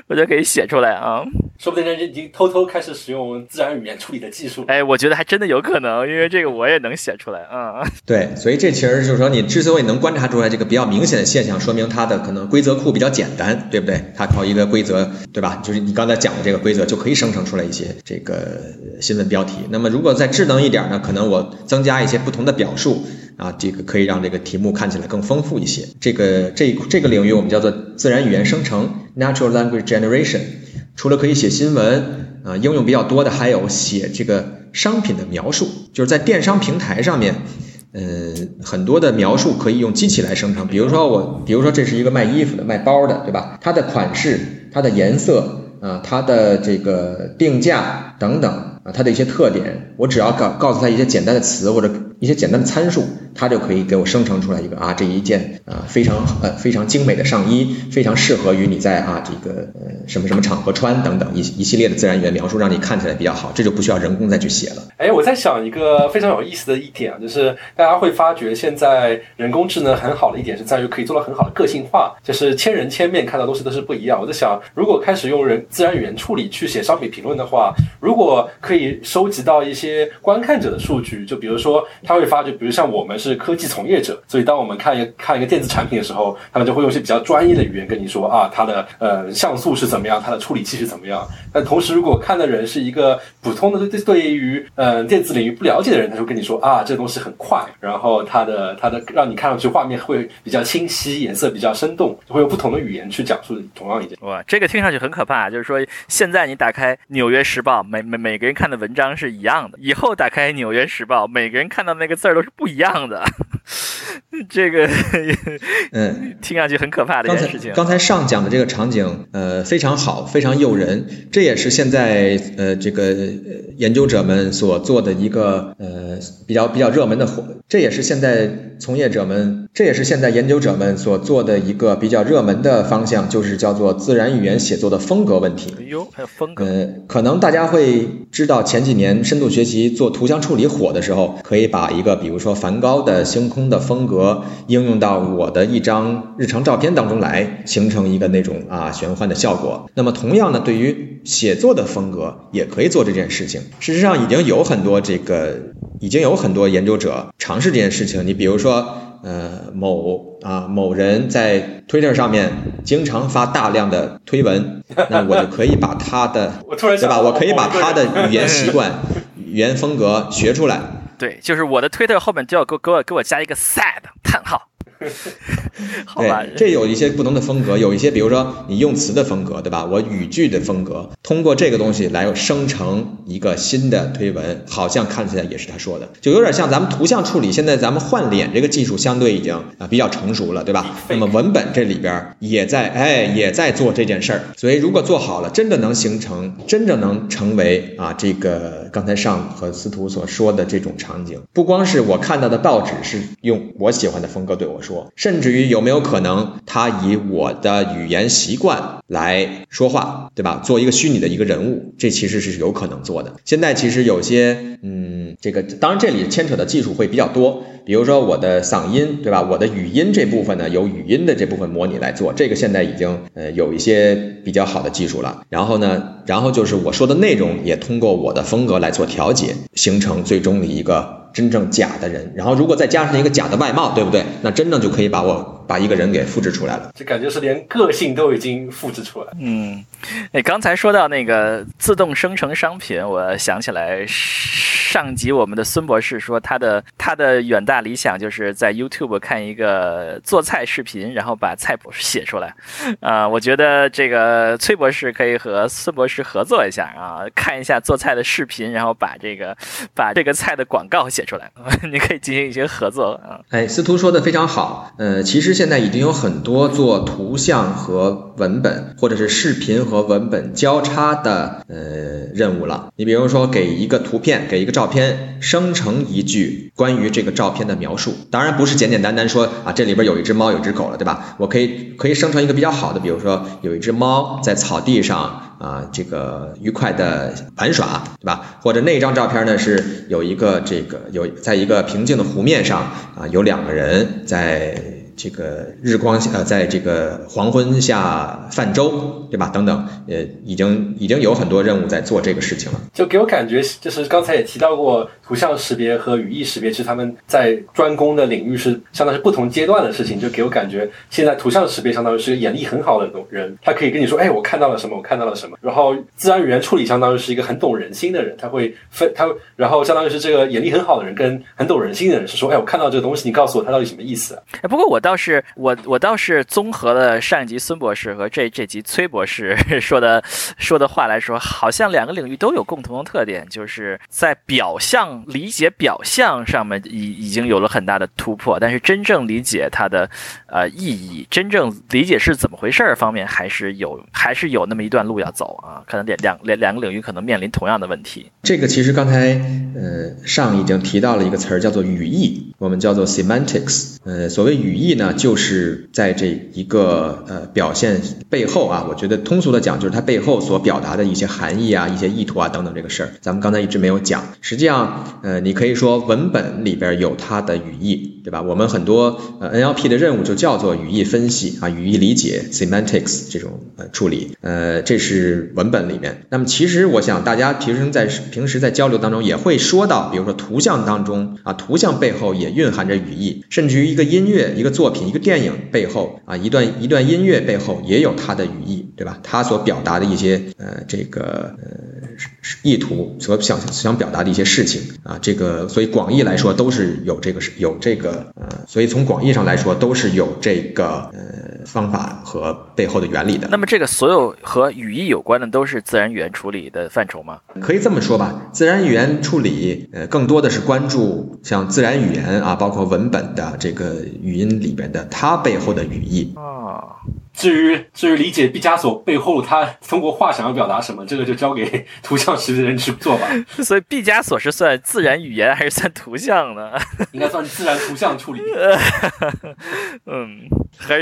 我都可以写出来啊。说不定人家已经偷偷开始使用自然语言处理的技术。哎，我觉得还真的有可能，因为这个我也能写出来啊。对，所以这其实就是说，你之所以能观察出来这个比较明显的现象，说明它的可能规则库比较简单，对不对？它靠一个规则，对吧？就是你刚才讲的这个规则，就可以生成出来一些这个新闻标题。那么如果再智能一点呢，可能我增加一些不同的表述啊，这个可以让这个题目看起来更丰富一些。这个这这个领域我们叫做自然语言生成 （Natural Language Generation）。除了可以写新闻，啊，应用比较多的还有写这个商品的描述，就是在电商平台上面，嗯，很多的描述可以用机器来生成。比如说我，比如说这是一个卖衣服的、卖包的，对吧？它的款式、它的颜色，啊，它的这个定价等等，啊，它的一些特点，我只要告告诉他一些简单的词或者。一些简单的参数，它就可以给我生成出来一个啊，这一件啊非常呃非常精美的上衣，非常适合于你在啊这个呃什么什么场合穿等等一一系列的自然语言描述，让你看起来比较好，这就不需要人工再去写了。哎，我在想一个非常有意思的一点啊，就是大家会发觉现在人工智能很好的一点是在于可以做到很好的个性化，就是千人千面看到东西都是不一样。我在想，如果开始用人自然语言处理去写商品评论的话，如果可以收集到一些观看者的数据，就比如说。他会发觉，比如像我们是科技从业者，所以当我们看一看一个电子产品的时候，他们就会用一些比较专业的语言跟你说啊，它的呃像素是怎么样，它的处理器是怎么样。但同时，如果看的人是一个普通的对对于呃电子领域不了解的人，他就跟你说啊，这东西很快，然后它的它的让你看上去画面会比较清晰，颜色比较生动，就会用不同的语言去讲述同样一件。哇，这个听上去很可怕，就是说现在你打开《纽约时报》，每每每个人看的文章是一样的，以后打开《纽约时报》，每个人看到那个字儿都是不一样的，这个嗯，(laughs) 听上去很可怕的一件事情。刚才上讲的这个场景，呃，非常好，非常诱人。这也是现在呃这个研究者们所做的一个呃比较比较热门的活。这也是现在从业者们，这也是现在研究者们所做的一个比较热门的方向，就是叫做自然语言写作的风格问题。哎呦，还有风格。呃，可能大家会知道，前几年深度学习做图像处理火的时候，可以把把一个比如说梵高的星空的风格应用到我的一张日常照片当中来，形成一个那种啊玄幻的效果。那么同样呢，对于写作的风格也可以做这件事情。事实上，已经有很多这个已经有很多研究者尝试这件事情。你比如说，呃，某啊某人在 Twitter 上面经常发大量的推文，(laughs) 那我就可以把他的，对吧？我可以把他的语言 (laughs) 习惯、语言风格学出来。对，就是我的推特后面就要给给我给我加一个 sad 叹号。(laughs) 好吧，这有一些不同的风格，有一些比如说你用词的风格，对吧？我语句的风格，通过这个东西来生成一个新的推文，好像看起来也是他说的，就有点像咱们图像处理。现在咱们换脸这个技术相对已经啊比较成熟了，对吧？那么文本这里边也在哎也在做这件事儿，所以如果做好了，真的能形成，真正能成为啊这个刚才上和司徒所说的这种场景，不光是我看到的报纸是用我喜欢的风格对我说，甚至于有没有可能他以我的语言习惯来说话，对吧？做一个虚拟的一个人物，这其实是有可能做的。现在其实有些，嗯，这个当然这里牵扯的技术会比较多，比如说我的嗓音，对吧？我的语音这部分呢，由语音的这部分模拟来做，这个现在已经呃有一些比较好的技术了。然后呢，然后就是我说的内容也通过我的风格来做调节，形成最终的一个。真正假的人，然后如果再加上一个假的外貌，对不对？那真正就可以把我把一个人给复制出来了。这感觉是连个性都已经复制出来。嗯，你，刚才说到那个自动生成商品，我想起来上集我们的孙博士说他的他的远大理想就是在 YouTube 看一个做菜视频，然后把菜谱写出来。啊，我觉得这个崔博士可以和孙博士合作一下啊，看一下做菜的视频，然后把这个把这个菜的广告写。出来，(laughs) 你可以进行一些合作啊。哎，司徒说的非常好。呃，其实现在已经有很多做图像和文本，或者是视频和文本交叉的呃任务了。你比如说，给一个图片，给一个照照片生成一句关于这个照片的描述。当然不是简简单单说啊，这里边有一只猫，有只狗了，对吧？我可以可以生成一个比较好的，比如说有一只猫在草地上。啊，这个愉快的玩耍，对吧？或者那张照片呢，是有一个这个有在一个平静的湖面上啊，有两个人在。这个日光下，在这个黄昏下泛舟，对吧？等等，呃，已经已经有很多任务在做这个事情了。就给我感觉，就是刚才也提到过，图像识别和语义识别，其实他们在专攻的领域是相当是不同阶段的事情。就给我感觉，现在图像识别相当于是个眼力很好的人，他可以跟你说，哎，我看到了什么，我看到了什么。然后自然语言处理相当于是一个很懂人心的人，他会分他，然后相当于是这个眼力很好的人跟很懂人心的人是说，哎，我看到这个东西，你告诉我它到底什么意思？哎，不过我。倒是我，我倒是综合了上一集孙博士和这这集崔博士 (laughs) 说的说的话来说，好像两个领域都有共同的特点，就是在表象理解表象上面已已经有了很大的突破，但是真正理解它的呃意义，真正理解是怎么回事儿方面，还是有还是有那么一段路要走啊，可能两两两两个领域可能面临同样的问题。这个其实刚才呃上已经提到了一个词儿叫做语义，我们叫做 semantics，呃，所谓语义。那，就是在这一个呃表现背后啊，我觉得通俗的讲，就是它背后所表达的一些含义啊、一些意图啊等等这个事儿，咱们刚才一直没有讲。实际上，呃，你可以说文本里边有它的语义，对吧？我们很多呃 NLP 的任务就叫做语义分析啊、语义理解 （semantics） 这种呃处理，呃，这是文本里面。那么其实我想大家平时在平时在交流当中也会说到，比如说图像当中啊，图像背后也蕴含着语义，甚至于一个音乐一个作。品一个电影背后啊，一段一段音乐背后也有它的语义，对吧？它所表达的一些呃这个呃意图，所想想表达的一些事情啊，这个所以广义来说都是有这个有这个呃，所以从广义上来说都是有这个呃方法和背后的原理的。那么这个所有和语义有关的都是自然语言处理的范畴吗？可以这么说吧，自然语言处理呃更多的是关注像自然语言啊，包括文本的这个语音里。边的它背后的语义啊，至于至于理解毕加索背后他通过画想要表达什么，这个就交给图像识别人去做吧。(laughs) 所以毕加索是算自然语言还是算图像呢？(laughs) 应该算自然图像处理。(laughs) 嗯，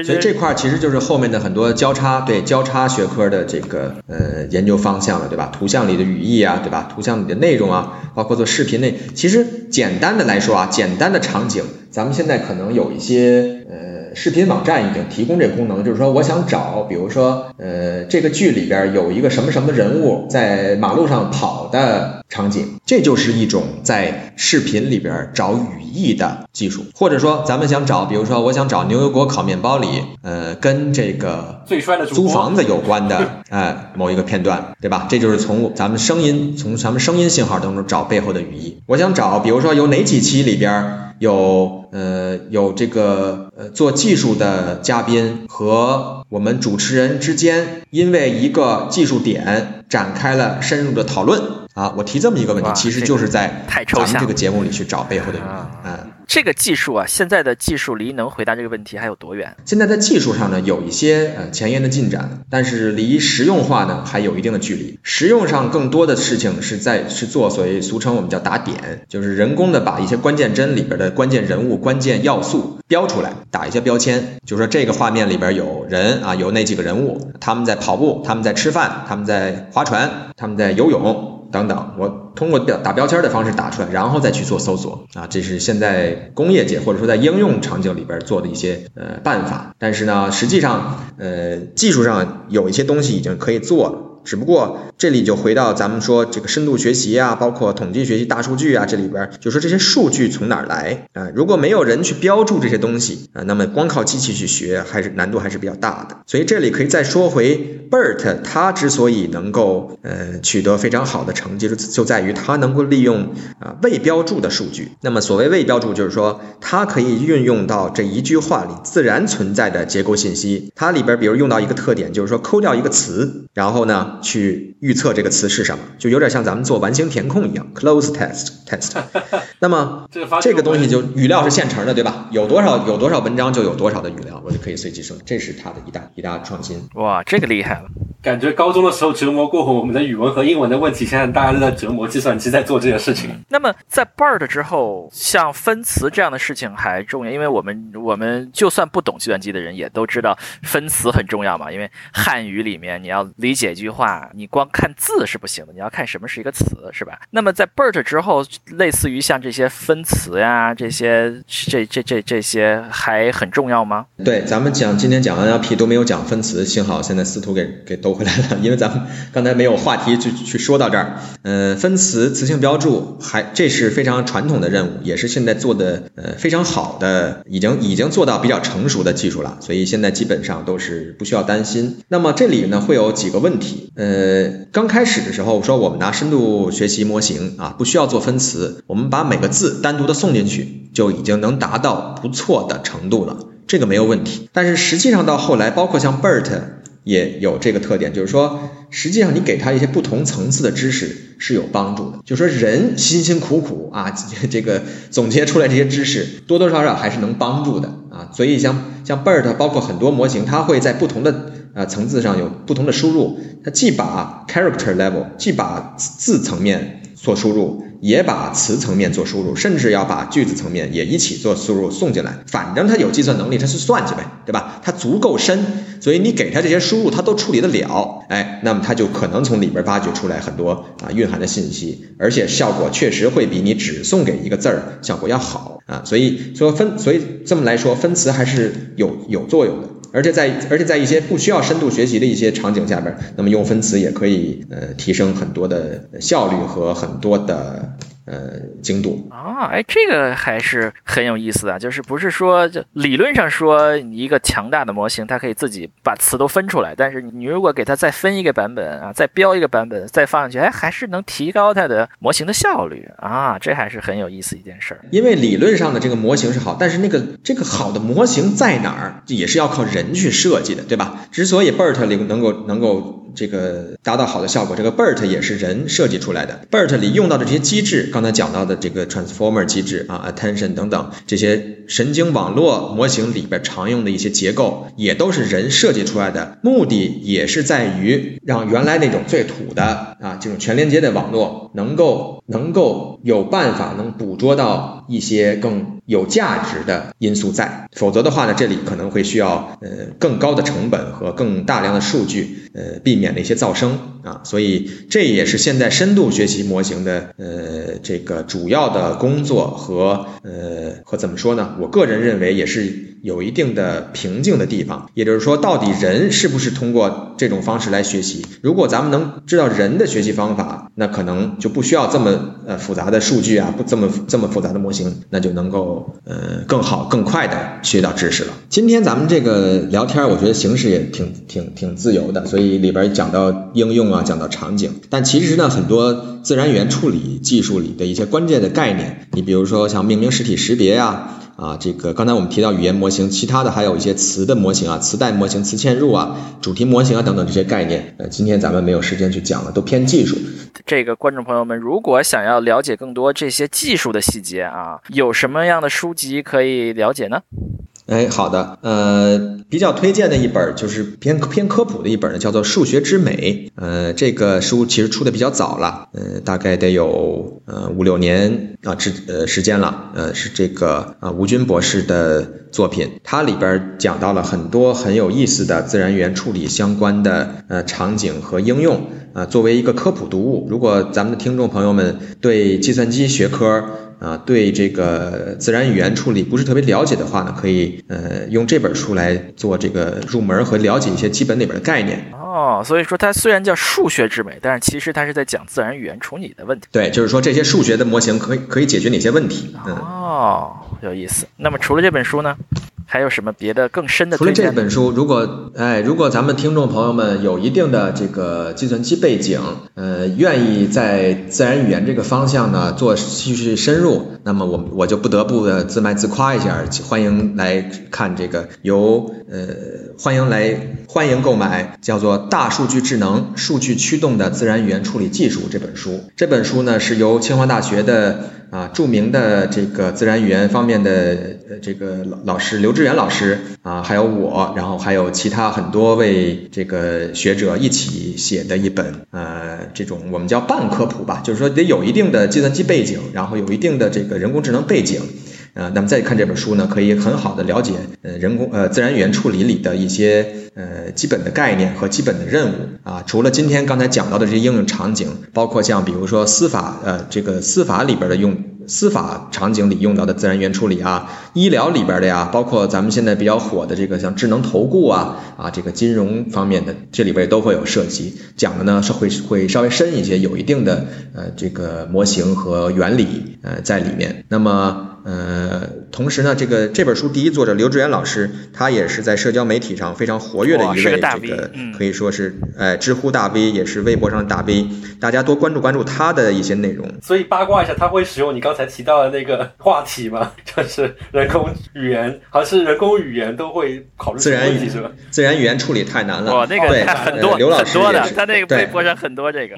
所以这块其实就是后面的很多交叉对交叉学科的这个呃研究方向了，对吧？图像里的语义啊，对吧？图像里的内容啊，包括做视频内，其实简单的来说啊，简单的场景。咱们现在可能有一些呃视频网站已经提供这个功能，就是说我想找，比如说呃这个剧里边有一个什么什么人物在马路上跑的场景，这就是一种在视频里边找语义的技术，或者说咱们想找，比如说我想找牛油果烤面包里，呃跟这个最衰的租房子有关的，(laughs) 哎某一个片段，对吧？这就是从咱们声音从咱们声音信号当中找背后的语义。我想找，比如说有哪几期里边。有呃有这个呃做技术的嘉宾和我们主持人之间，因为一个技术点展开了深入的讨论。啊。我提这么一个问题，其实就是在咱们这个节目里去找背后的原因啊。这个技术啊，现在的技术离能回答这个问题还有多远？现在在技术上呢，有一些呃前沿的进展，但是离实用化呢还有一定的距离。实用上更多的事情是在是做所谓俗称我们叫打点，就是人工的把一些关键帧里边的关键人物、关键要素标出来，打一些标签，就说这个画面里边有人啊，有那几个人物，他们在跑步，他们在吃饭，他们在划船，他们在游泳等等，我。通过标打标签的方式打出来，然后再去做搜索啊，这是现在工业界或者说在应用场景里边做的一些呃办法。但是呢，实际上呃技术上有一些东西已经可以做了。只不过这里就回到咱们说这个深度学习啊，包括统计学习、大数据啊，这里边就说这些数据从哪儿来啊？如果没有人去标注这些东西啊，那么光靠机器去学还是难度还是比较大的。所以这里可以再说回 BERT，它之所以能够呃取得非常好的成绩，就就在于它能够利用啊未标注的数据。那么所谓未标注，就是说它可以运用到这一句话里自然存在的结构信息。它里边比如用到一个特点，就是说抠掉一个词，然后呢。去预测这个词是什么，就有点像咱们做完形填空一样，close test test。(laughs) 那么这个东西就语料是现成的，对吧？有多少有多少文章就有多少的语料，我就可以随机生成，这是它的一大一大创新。哇，这个厉害了。感觉高中的时候折磨过后，我们的语文和英文的问题，现在大家都在折磨计算机，在做这件事情。那么在 BERT 之后，像分词这样的事情还重要，因为我们我们就算不懂计算机的人，也都知道分词很重要嘛。因为汉语里面你要理解一句话，啊你光看字是不行的，你要看什么是一个词，是吧？那么在 BERT 之后，类似于像这些分词呀，这些这这这这些还很重要吗？对，咱们讲今天讲 NLP 都没有讲分词，幸好现在司徒给给兜。回来了，因为咱们刚才没有话题去去说到这儿。呃，分词、词性标注，还这是非常传统的任务，也是现在做的呃非常好的，已经已经做到比较成熟的技术了。所以现在基本上都是不需要担心。那么这里呢会有几个问题。呃，刚开始的时候说我们拿深度学习模型啊，不需要做分词，我们把每个字单独的送进去，就已经能达到不错的程度了，这个没有问题。但是实际上到后来，包括像 BERT。也有这个特点，就是说，实际上你给他一些不同层次的知识是有帮助的。就说人辛辛苦苦啊，(laughs) 这个总结出来这些知识，多多少少还是能帮助的啊。所以像像 BERT，包括很多模型，它会在不同的啊层次上有不同的输入，它既把 character level，既把字层面做输入。也把词层面做输入，甚至要把句子层面也一起做输入送进来。反正它有计算能力，它去算去呗，对吧？它足够深，所以你给它这些输入，它都处理得了。哎，那么它就可能从里边挖掘出来很多啊蕴含的信息，而且效果确实会比你只送给一个字儿效果要好啊。所以说分，所以这么来说，分词还是有有作用的。而且在而且在一些不需要深度学习的一些场景下边，那么用分词也可以呃提升很多的效率和很多的。呃，精度啊，哎，这个还是很有意思的，就是不是说就理论上说一个强大的模型，它可以自己把词都分出来，但是你如果给它再分一个版本啊，再标一个版本，再放上去，哎，还是能提高它的模型的效率啊，这还是很有意思一件事儿。因为理论上的这个模型是好，但是那个这个好的模型在哪儿，也是要靠人去设计的，对吧？之所以 BERT 里能够能够。这个达到好的效果，这个 BERT 也是人设计出来的。BERT 里用到的这些机制，刚才讲到的这个 Transformer 机制啊，Attention 等等这些神经网络模型里边常用的一些结构，也都是人设计出来的。目的也是在于让原来那种最土的啊这种全连接的网络，能够能够有办法能捕捉到一些更有价值的因素在。否则的话呢，这里可能会需要呃更高的成本和更大量的数据，呃避免。免的一些噪声啊，所以这也是现在深度学习模型的呃这个主要的工作和呃和怎么说呢？我个人认为也是有一定的瓶颈的地方。也就是说，到底人是不是通过这种方式来学习？如果咱们能知道人的学习方法，那可能就不需要这么呃复杂的数据啊，不这么这么复杂的模型，那就能够呃更好更快的学到知识了。今天咱们这个聊天，我觉得形式也挺挺挺自由的，所以里边讲到应用啊，讲到场景，但其实呢，很多自然语言处理技术里的一些关键的概念，你比如说像命名实体识别呀。啊，啊这个刚才我们提到语言模型，其他的还有一些词的模型啊，磁带模型、词嵌入啊、主题模型啊等等这些概念，呃，今天咱们没有时间去讲了，都偏技术。这个观众朋友们，如果想要了解更多这些技术的细节啊，有什么样的书籍可以了解呢？哎，好的，呃，比较推荐的一本就是偏偏科普的一本呢，叫做《数学之美》。呃，这个书其实出的比较早了，呃，大概得有呃五六年啊，之呃时间了。呃，是这个啊吴军博士的作品，它里边讲到了很多很有意思的自然语言处理相关的呃场景和应用。啊，作为一个科普读物，如果咱们的听众朋友们对计算机学科，啊，对这个自然语言处理不是特别了解的话呢，可以呃用这本书来做这个入门和了解一些基本里边的概念。哦，所以说它虽然叫数学之美，但是其实它是在讲自然语言处理的问题。对，就是说这些数学的模型可以可以解决哪些问题？嗯，哦，有意思。那么除了这本书呢？还有什么别的更深的？除了这本书，如果哎，如果咱们听众朋友们有一定的这个计算机背景，呃，愿意在自然语言这个方向呢做继续深入，那么我我就不得不的自卖自夸一下，欢迎来看这个由呃，欢迎来欢迎购买叫做《大数据智能数据驱动的自然语言处理技术》这本书。这本书呢是由清华大学的。啊，著名的这个自然语言方面的这个老老师刘志远老师啊，还有我，然后还有其他很多位这个学者一起写的一本呃这种我们叫半科普吧，就是说得有一定的计算机背景，然后有一定的这个人工智能背景。呃，那么再看这本书呢，可以很好的了解呃人工呃自然语言处理里的一些呃基本的概念和基本的任务啊。除了今天刚才讲到的这些应用场景，包括像比如说司法呃这个司法里边的用司法场景里用到的自然源处理啊，医疗里边的呀，包括咱们现在比较火的这个像智能投顾啊啊这个金融方面的，这里边都会有涉及。讲的呢是会会稍微深一些，有一定的呃这个模型和原理呃在里面。那么。呃，同时呢，这个这本书第一作者刘志远老师，他也是在社交媒体上非常活跃的一位，这个可以说是，哎，知乎大 V，也是微博上的大 V，大家多关注关注他的一些内容。所以八卦一下，他会使用你刚才提到的那个话题吗？(laughs) 就是人工语言，还是人工语言都会考虑自然语是吧？自然语言处理太难了，哇，那个对，很多刘老师多的，他那个微博上很多这个。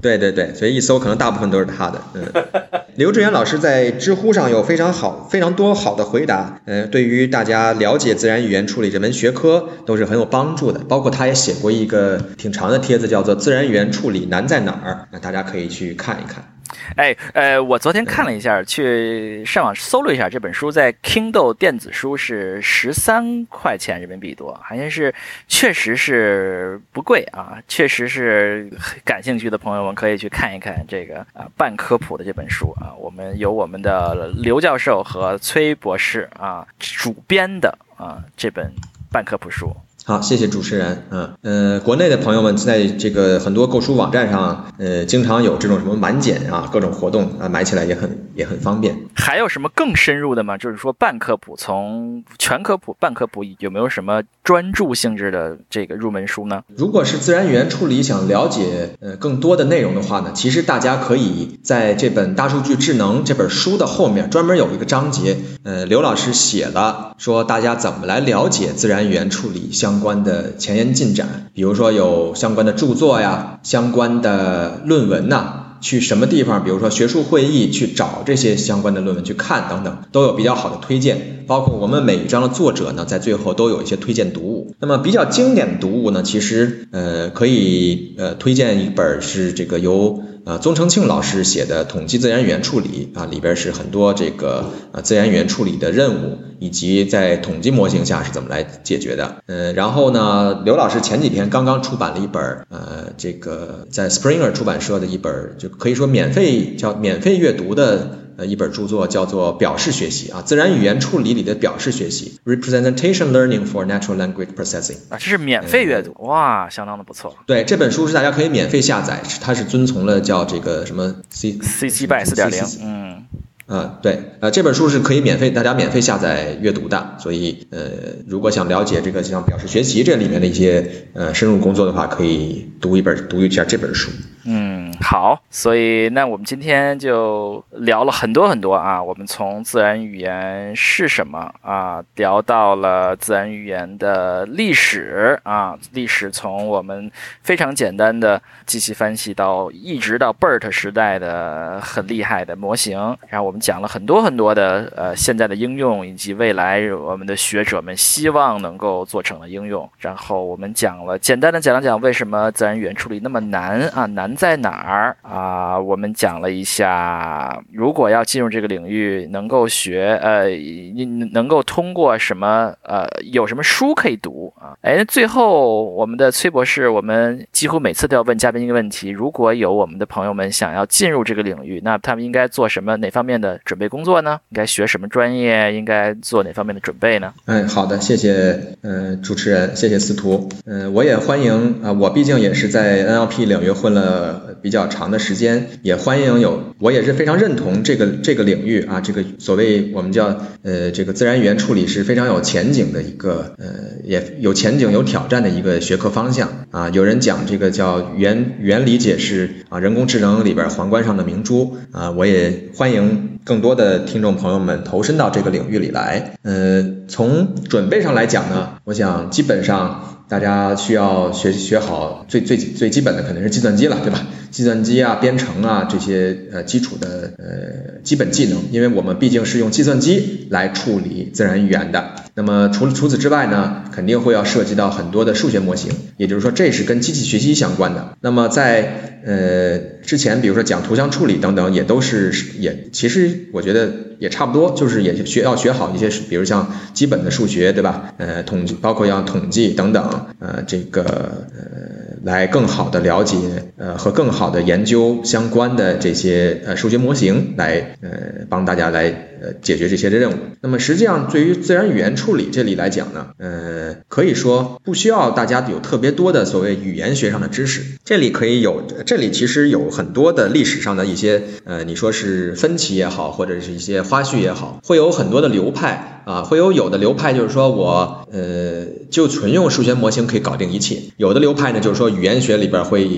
对对对，所以一搜可能大部分都是他的。嗯，(laughs) 刘志远老师在知乎上有非常好、非常多好的回答，嗯，对于大家了解自然语言处理这门学科都是很有帮助的。包括他也写过一个挺长的帖子，叫做《自然语言处理难在哪儿》，那大家可以去看一看。(laughs) 哎，呃，我昨天看了一下，去上网搜了一下，这本书在 Kindle 电子书是十三块钱人民币多，好像是确实是不贵啊，确实是感兴趣的朋友们可以去看一看这个啊半科普的这本书啊，我们有我们的刘教授和崔博士啊主编的啊这本半科普书。好，谢谢主持人。嗯，呃，国内的朋友们在这个很多购书网站上，呃，经常有这种什么满减啊，各种活动啊，买起来也很也很方便。还有什么更深入的吗？就是说半科普，从全科普、半科普有没有什么专注性质的这个入门书呢？如果是自然语言处理想了解呃更多的内容的话呢，其实大家可以在这本《大数据智能》这本书的后面专门有一个章节，呃，刘老师写了说大家怎么来了解自然语言处理相。相关的前沿进展，比如说有相关的著作呀，相关的论文呐，去什么地方，比如说学术会议去找这些相关的论文去看等等，都有比较好的推荐。包括我们每一章的作者呢，在最后都有一些推荐读物。那么比较经典的读物呢，其实呃可以呃推荐一本是这个由。呃，宗成庆老师写的《统计自然语言处理》啊，里边是很多这个啊自然语言处理的任务，以及在统计模型下是怎么来解决的。嗯，然后呢，刘老师前几天刚刚出版了一本呃，这个在 Springer 出版社的一本，就可以说免费叫免费阅读的呃一本著作，叫做《表示学习》啊，自然语言处理里的表示学习 （Representation Learning for Natural Language Processing） 啊，这是免费阅读，哇，相当的不错。对，这本书是大家可以免费下载，它是遵从了叫这个什么 C C C by 四点零，嗯。嗯，对，呃，这本书是可以免费，大家免费下载阅读的，所以，呃，如果想了解这个像表示学习这里面的一些呃深入工作的话，可以读一本，读一下这本书。嗯，好，所以那我们今天就聊了很多很多啊，我们从自然语言是什么啊，聊到了自然语言的历史啊，历史从我们非常简单的机器分析到一直到 BERT 时代的很厉害的模型，然后我们讲了很多很多的呃现在的应用以及未来我们的学者们希望能够做成的应用，然后我们讲了简单的讲了讲为什么自然语言处理那么难啊难。在哪儿啊？我们讲了一下，如果要进入这个领域，能够学呃，你能够通过什么呃，有什么书可以读啊？哎，最后我们的崔博士，我们几乎每次都要问嘉宾一个问题：如果有我们的朋友们想要进入这个领域，那他们应该做什么？哪方面的准备工作呢？应该学什么专业？应该做哪方面的准备呢？哎，好的，谢谢，嗯，主持人，谢谢司徒，嗯，我也欢迎啊，我毕竟也是在 NLP 领域混了。呃，比较长的时间，也欢迎有，我也是非常认同这个这个领域啊，这个所谓我们叫呃这个自然语言处理是非常有前景的一个呃也有前景有挑战的一个学科方向啊。有人讲这个叫语言语言理解是啊人工智能里边皇冠上的明珠啊，我也欢迎更多的听众朋友们投身到这个领域里来。呃，从准备上来讲呢，我想基本上。大家需要学学好最最最基本的可能是计算机了，对吧？计算机啊、编程啊这些呃基础的呃基本技能，因为我们毕竟是用计算机来处理自然语言的。那么除除此之外呢，肯定会要涉及到很多的数学模型，也就是说这是跟机器学习相关的。那么在呃之前，比如说讲图像处理等等，也都是也其实我觉得。也差不多，就是也学要学好一些，比如像基本的数学，对吧？呃，统计包括要统计等等，呃，这个呃，来更好的了解，呃，和更好好的研究相关的这些呃数学模型，来呃帮大家来。呃，解决这些的任务。那么实际上，对于自然语言处理这里来讲呢，呃，可以说不需要大家有特别多的所谓语言学上的知识。这里可以有，这里其实有很多的历史上的一些，呃，你说是分歧也好，或者是一些花絮也好，会有很多的流派啊，会有有的流派就是说我，呃，就纯用数学模型可以搞定一切。有的流派呢，就是说语言学里边会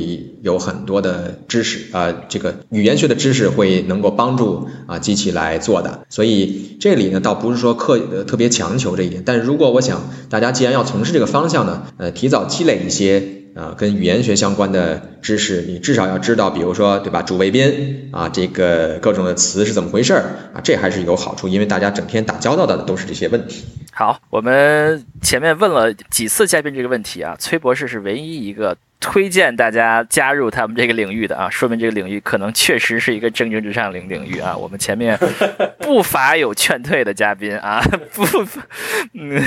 有很多的知识啊，这个语言学的知识会能够帮助啊机器来做的。所以这里呢，倒不是说刻呃特别强求这一点，但是如果我想大家既然要从事这个方向呢，呃，提早积累一些啊跟语言学相关的知识，你至少要知道，比如说对吧，主谓宾啊，这个各种的词是怎么回事儿啊，这还是有好处，因为大家整天打交道的都是这些问题。好，我们前面问了几次嘉宾这个问题啊，崔博士是唯一一个。推荐大家加入他们这个领域的啊，(laughs) 说明这个领域可能确实是一个蒸蒸日上领领域啊。我们前面 (laughs) 不乏有劝退的嘉宾啊，(laughs) 不，嗯，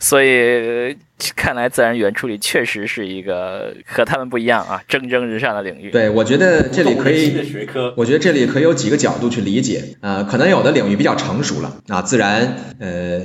所以。看来自然语言处理确实是一个和他们不一样啊，蒸蒸日上的领域。对，我觉得这里可以，我觉得这里可以有几个角度去理解啊。可能有的领域比较成熟了啊，自然呃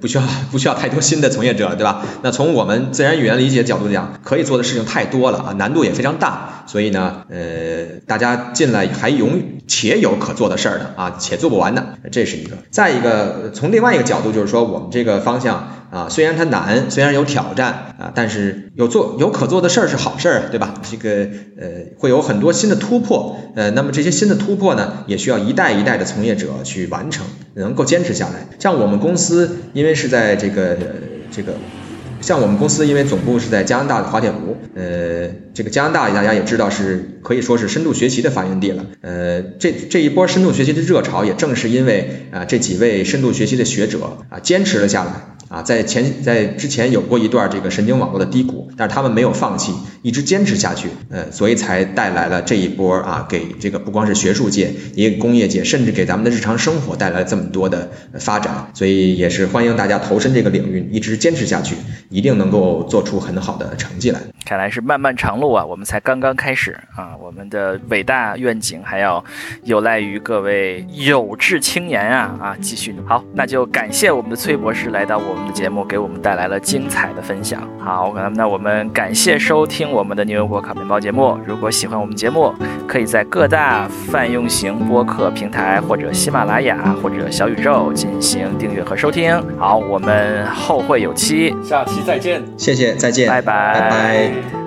不需要不需要太多新的从业者了，对吧？那从我们自然语言理解角度讲，可以做的事情太多了啊，难度也非常大，所以呢，呃，大家进来还有且有可做的事儿的啊，且做不完的，这是一个。再一个，从另外一个角度就是说，我们这个方向。啊，虽然它难，虽然有挑战啊，但是有做有可做的事儿是好事儿，对吧？这个呃，会有很多新的突破，呃，那么这些新的突破呢，也需要一代一代的从业者去完成，能够坚持下来。像我们公司，因为是在这个这个，像我们公司，因为总部是在加拿大的滑铁卢，呃，这个加拿大大家也知道是可以说是深度学习的发源地了，呃，这这一波深度学习的热潮，也正是因为啊这几位深度学习的学者啊坚持了下来。啊，在前在之前有过一段这个神经网络的低谷，但是他们没有放弃，一直坚持下去，呃，所以才带来了这一波啊，给这个不光是学术界，也给工业界，甚至给咱们的日常生活带来这么多的发展，所以也是欢迎大家投身这个领域，一直坚持下去，一定能够做出很好的成绩来。看来是漫漫长路啊，我们才刚刚开始。啊，我们的伟大愿景还要有赖于各位有志青年啊啊，继续。好，那就感谢我们的崔博士来到我我们的节目，给我们带来了精彩的分享。好，那我们感谢收听我们的牛油果烤面包节目。如果喜欢我们节目，可以在各大泛用型播客平台或者喜马拉雅或者小宇宙进行订阅和收听。好，我们后会有期，下期再见，谢谢，再见，拜拜，拜拜。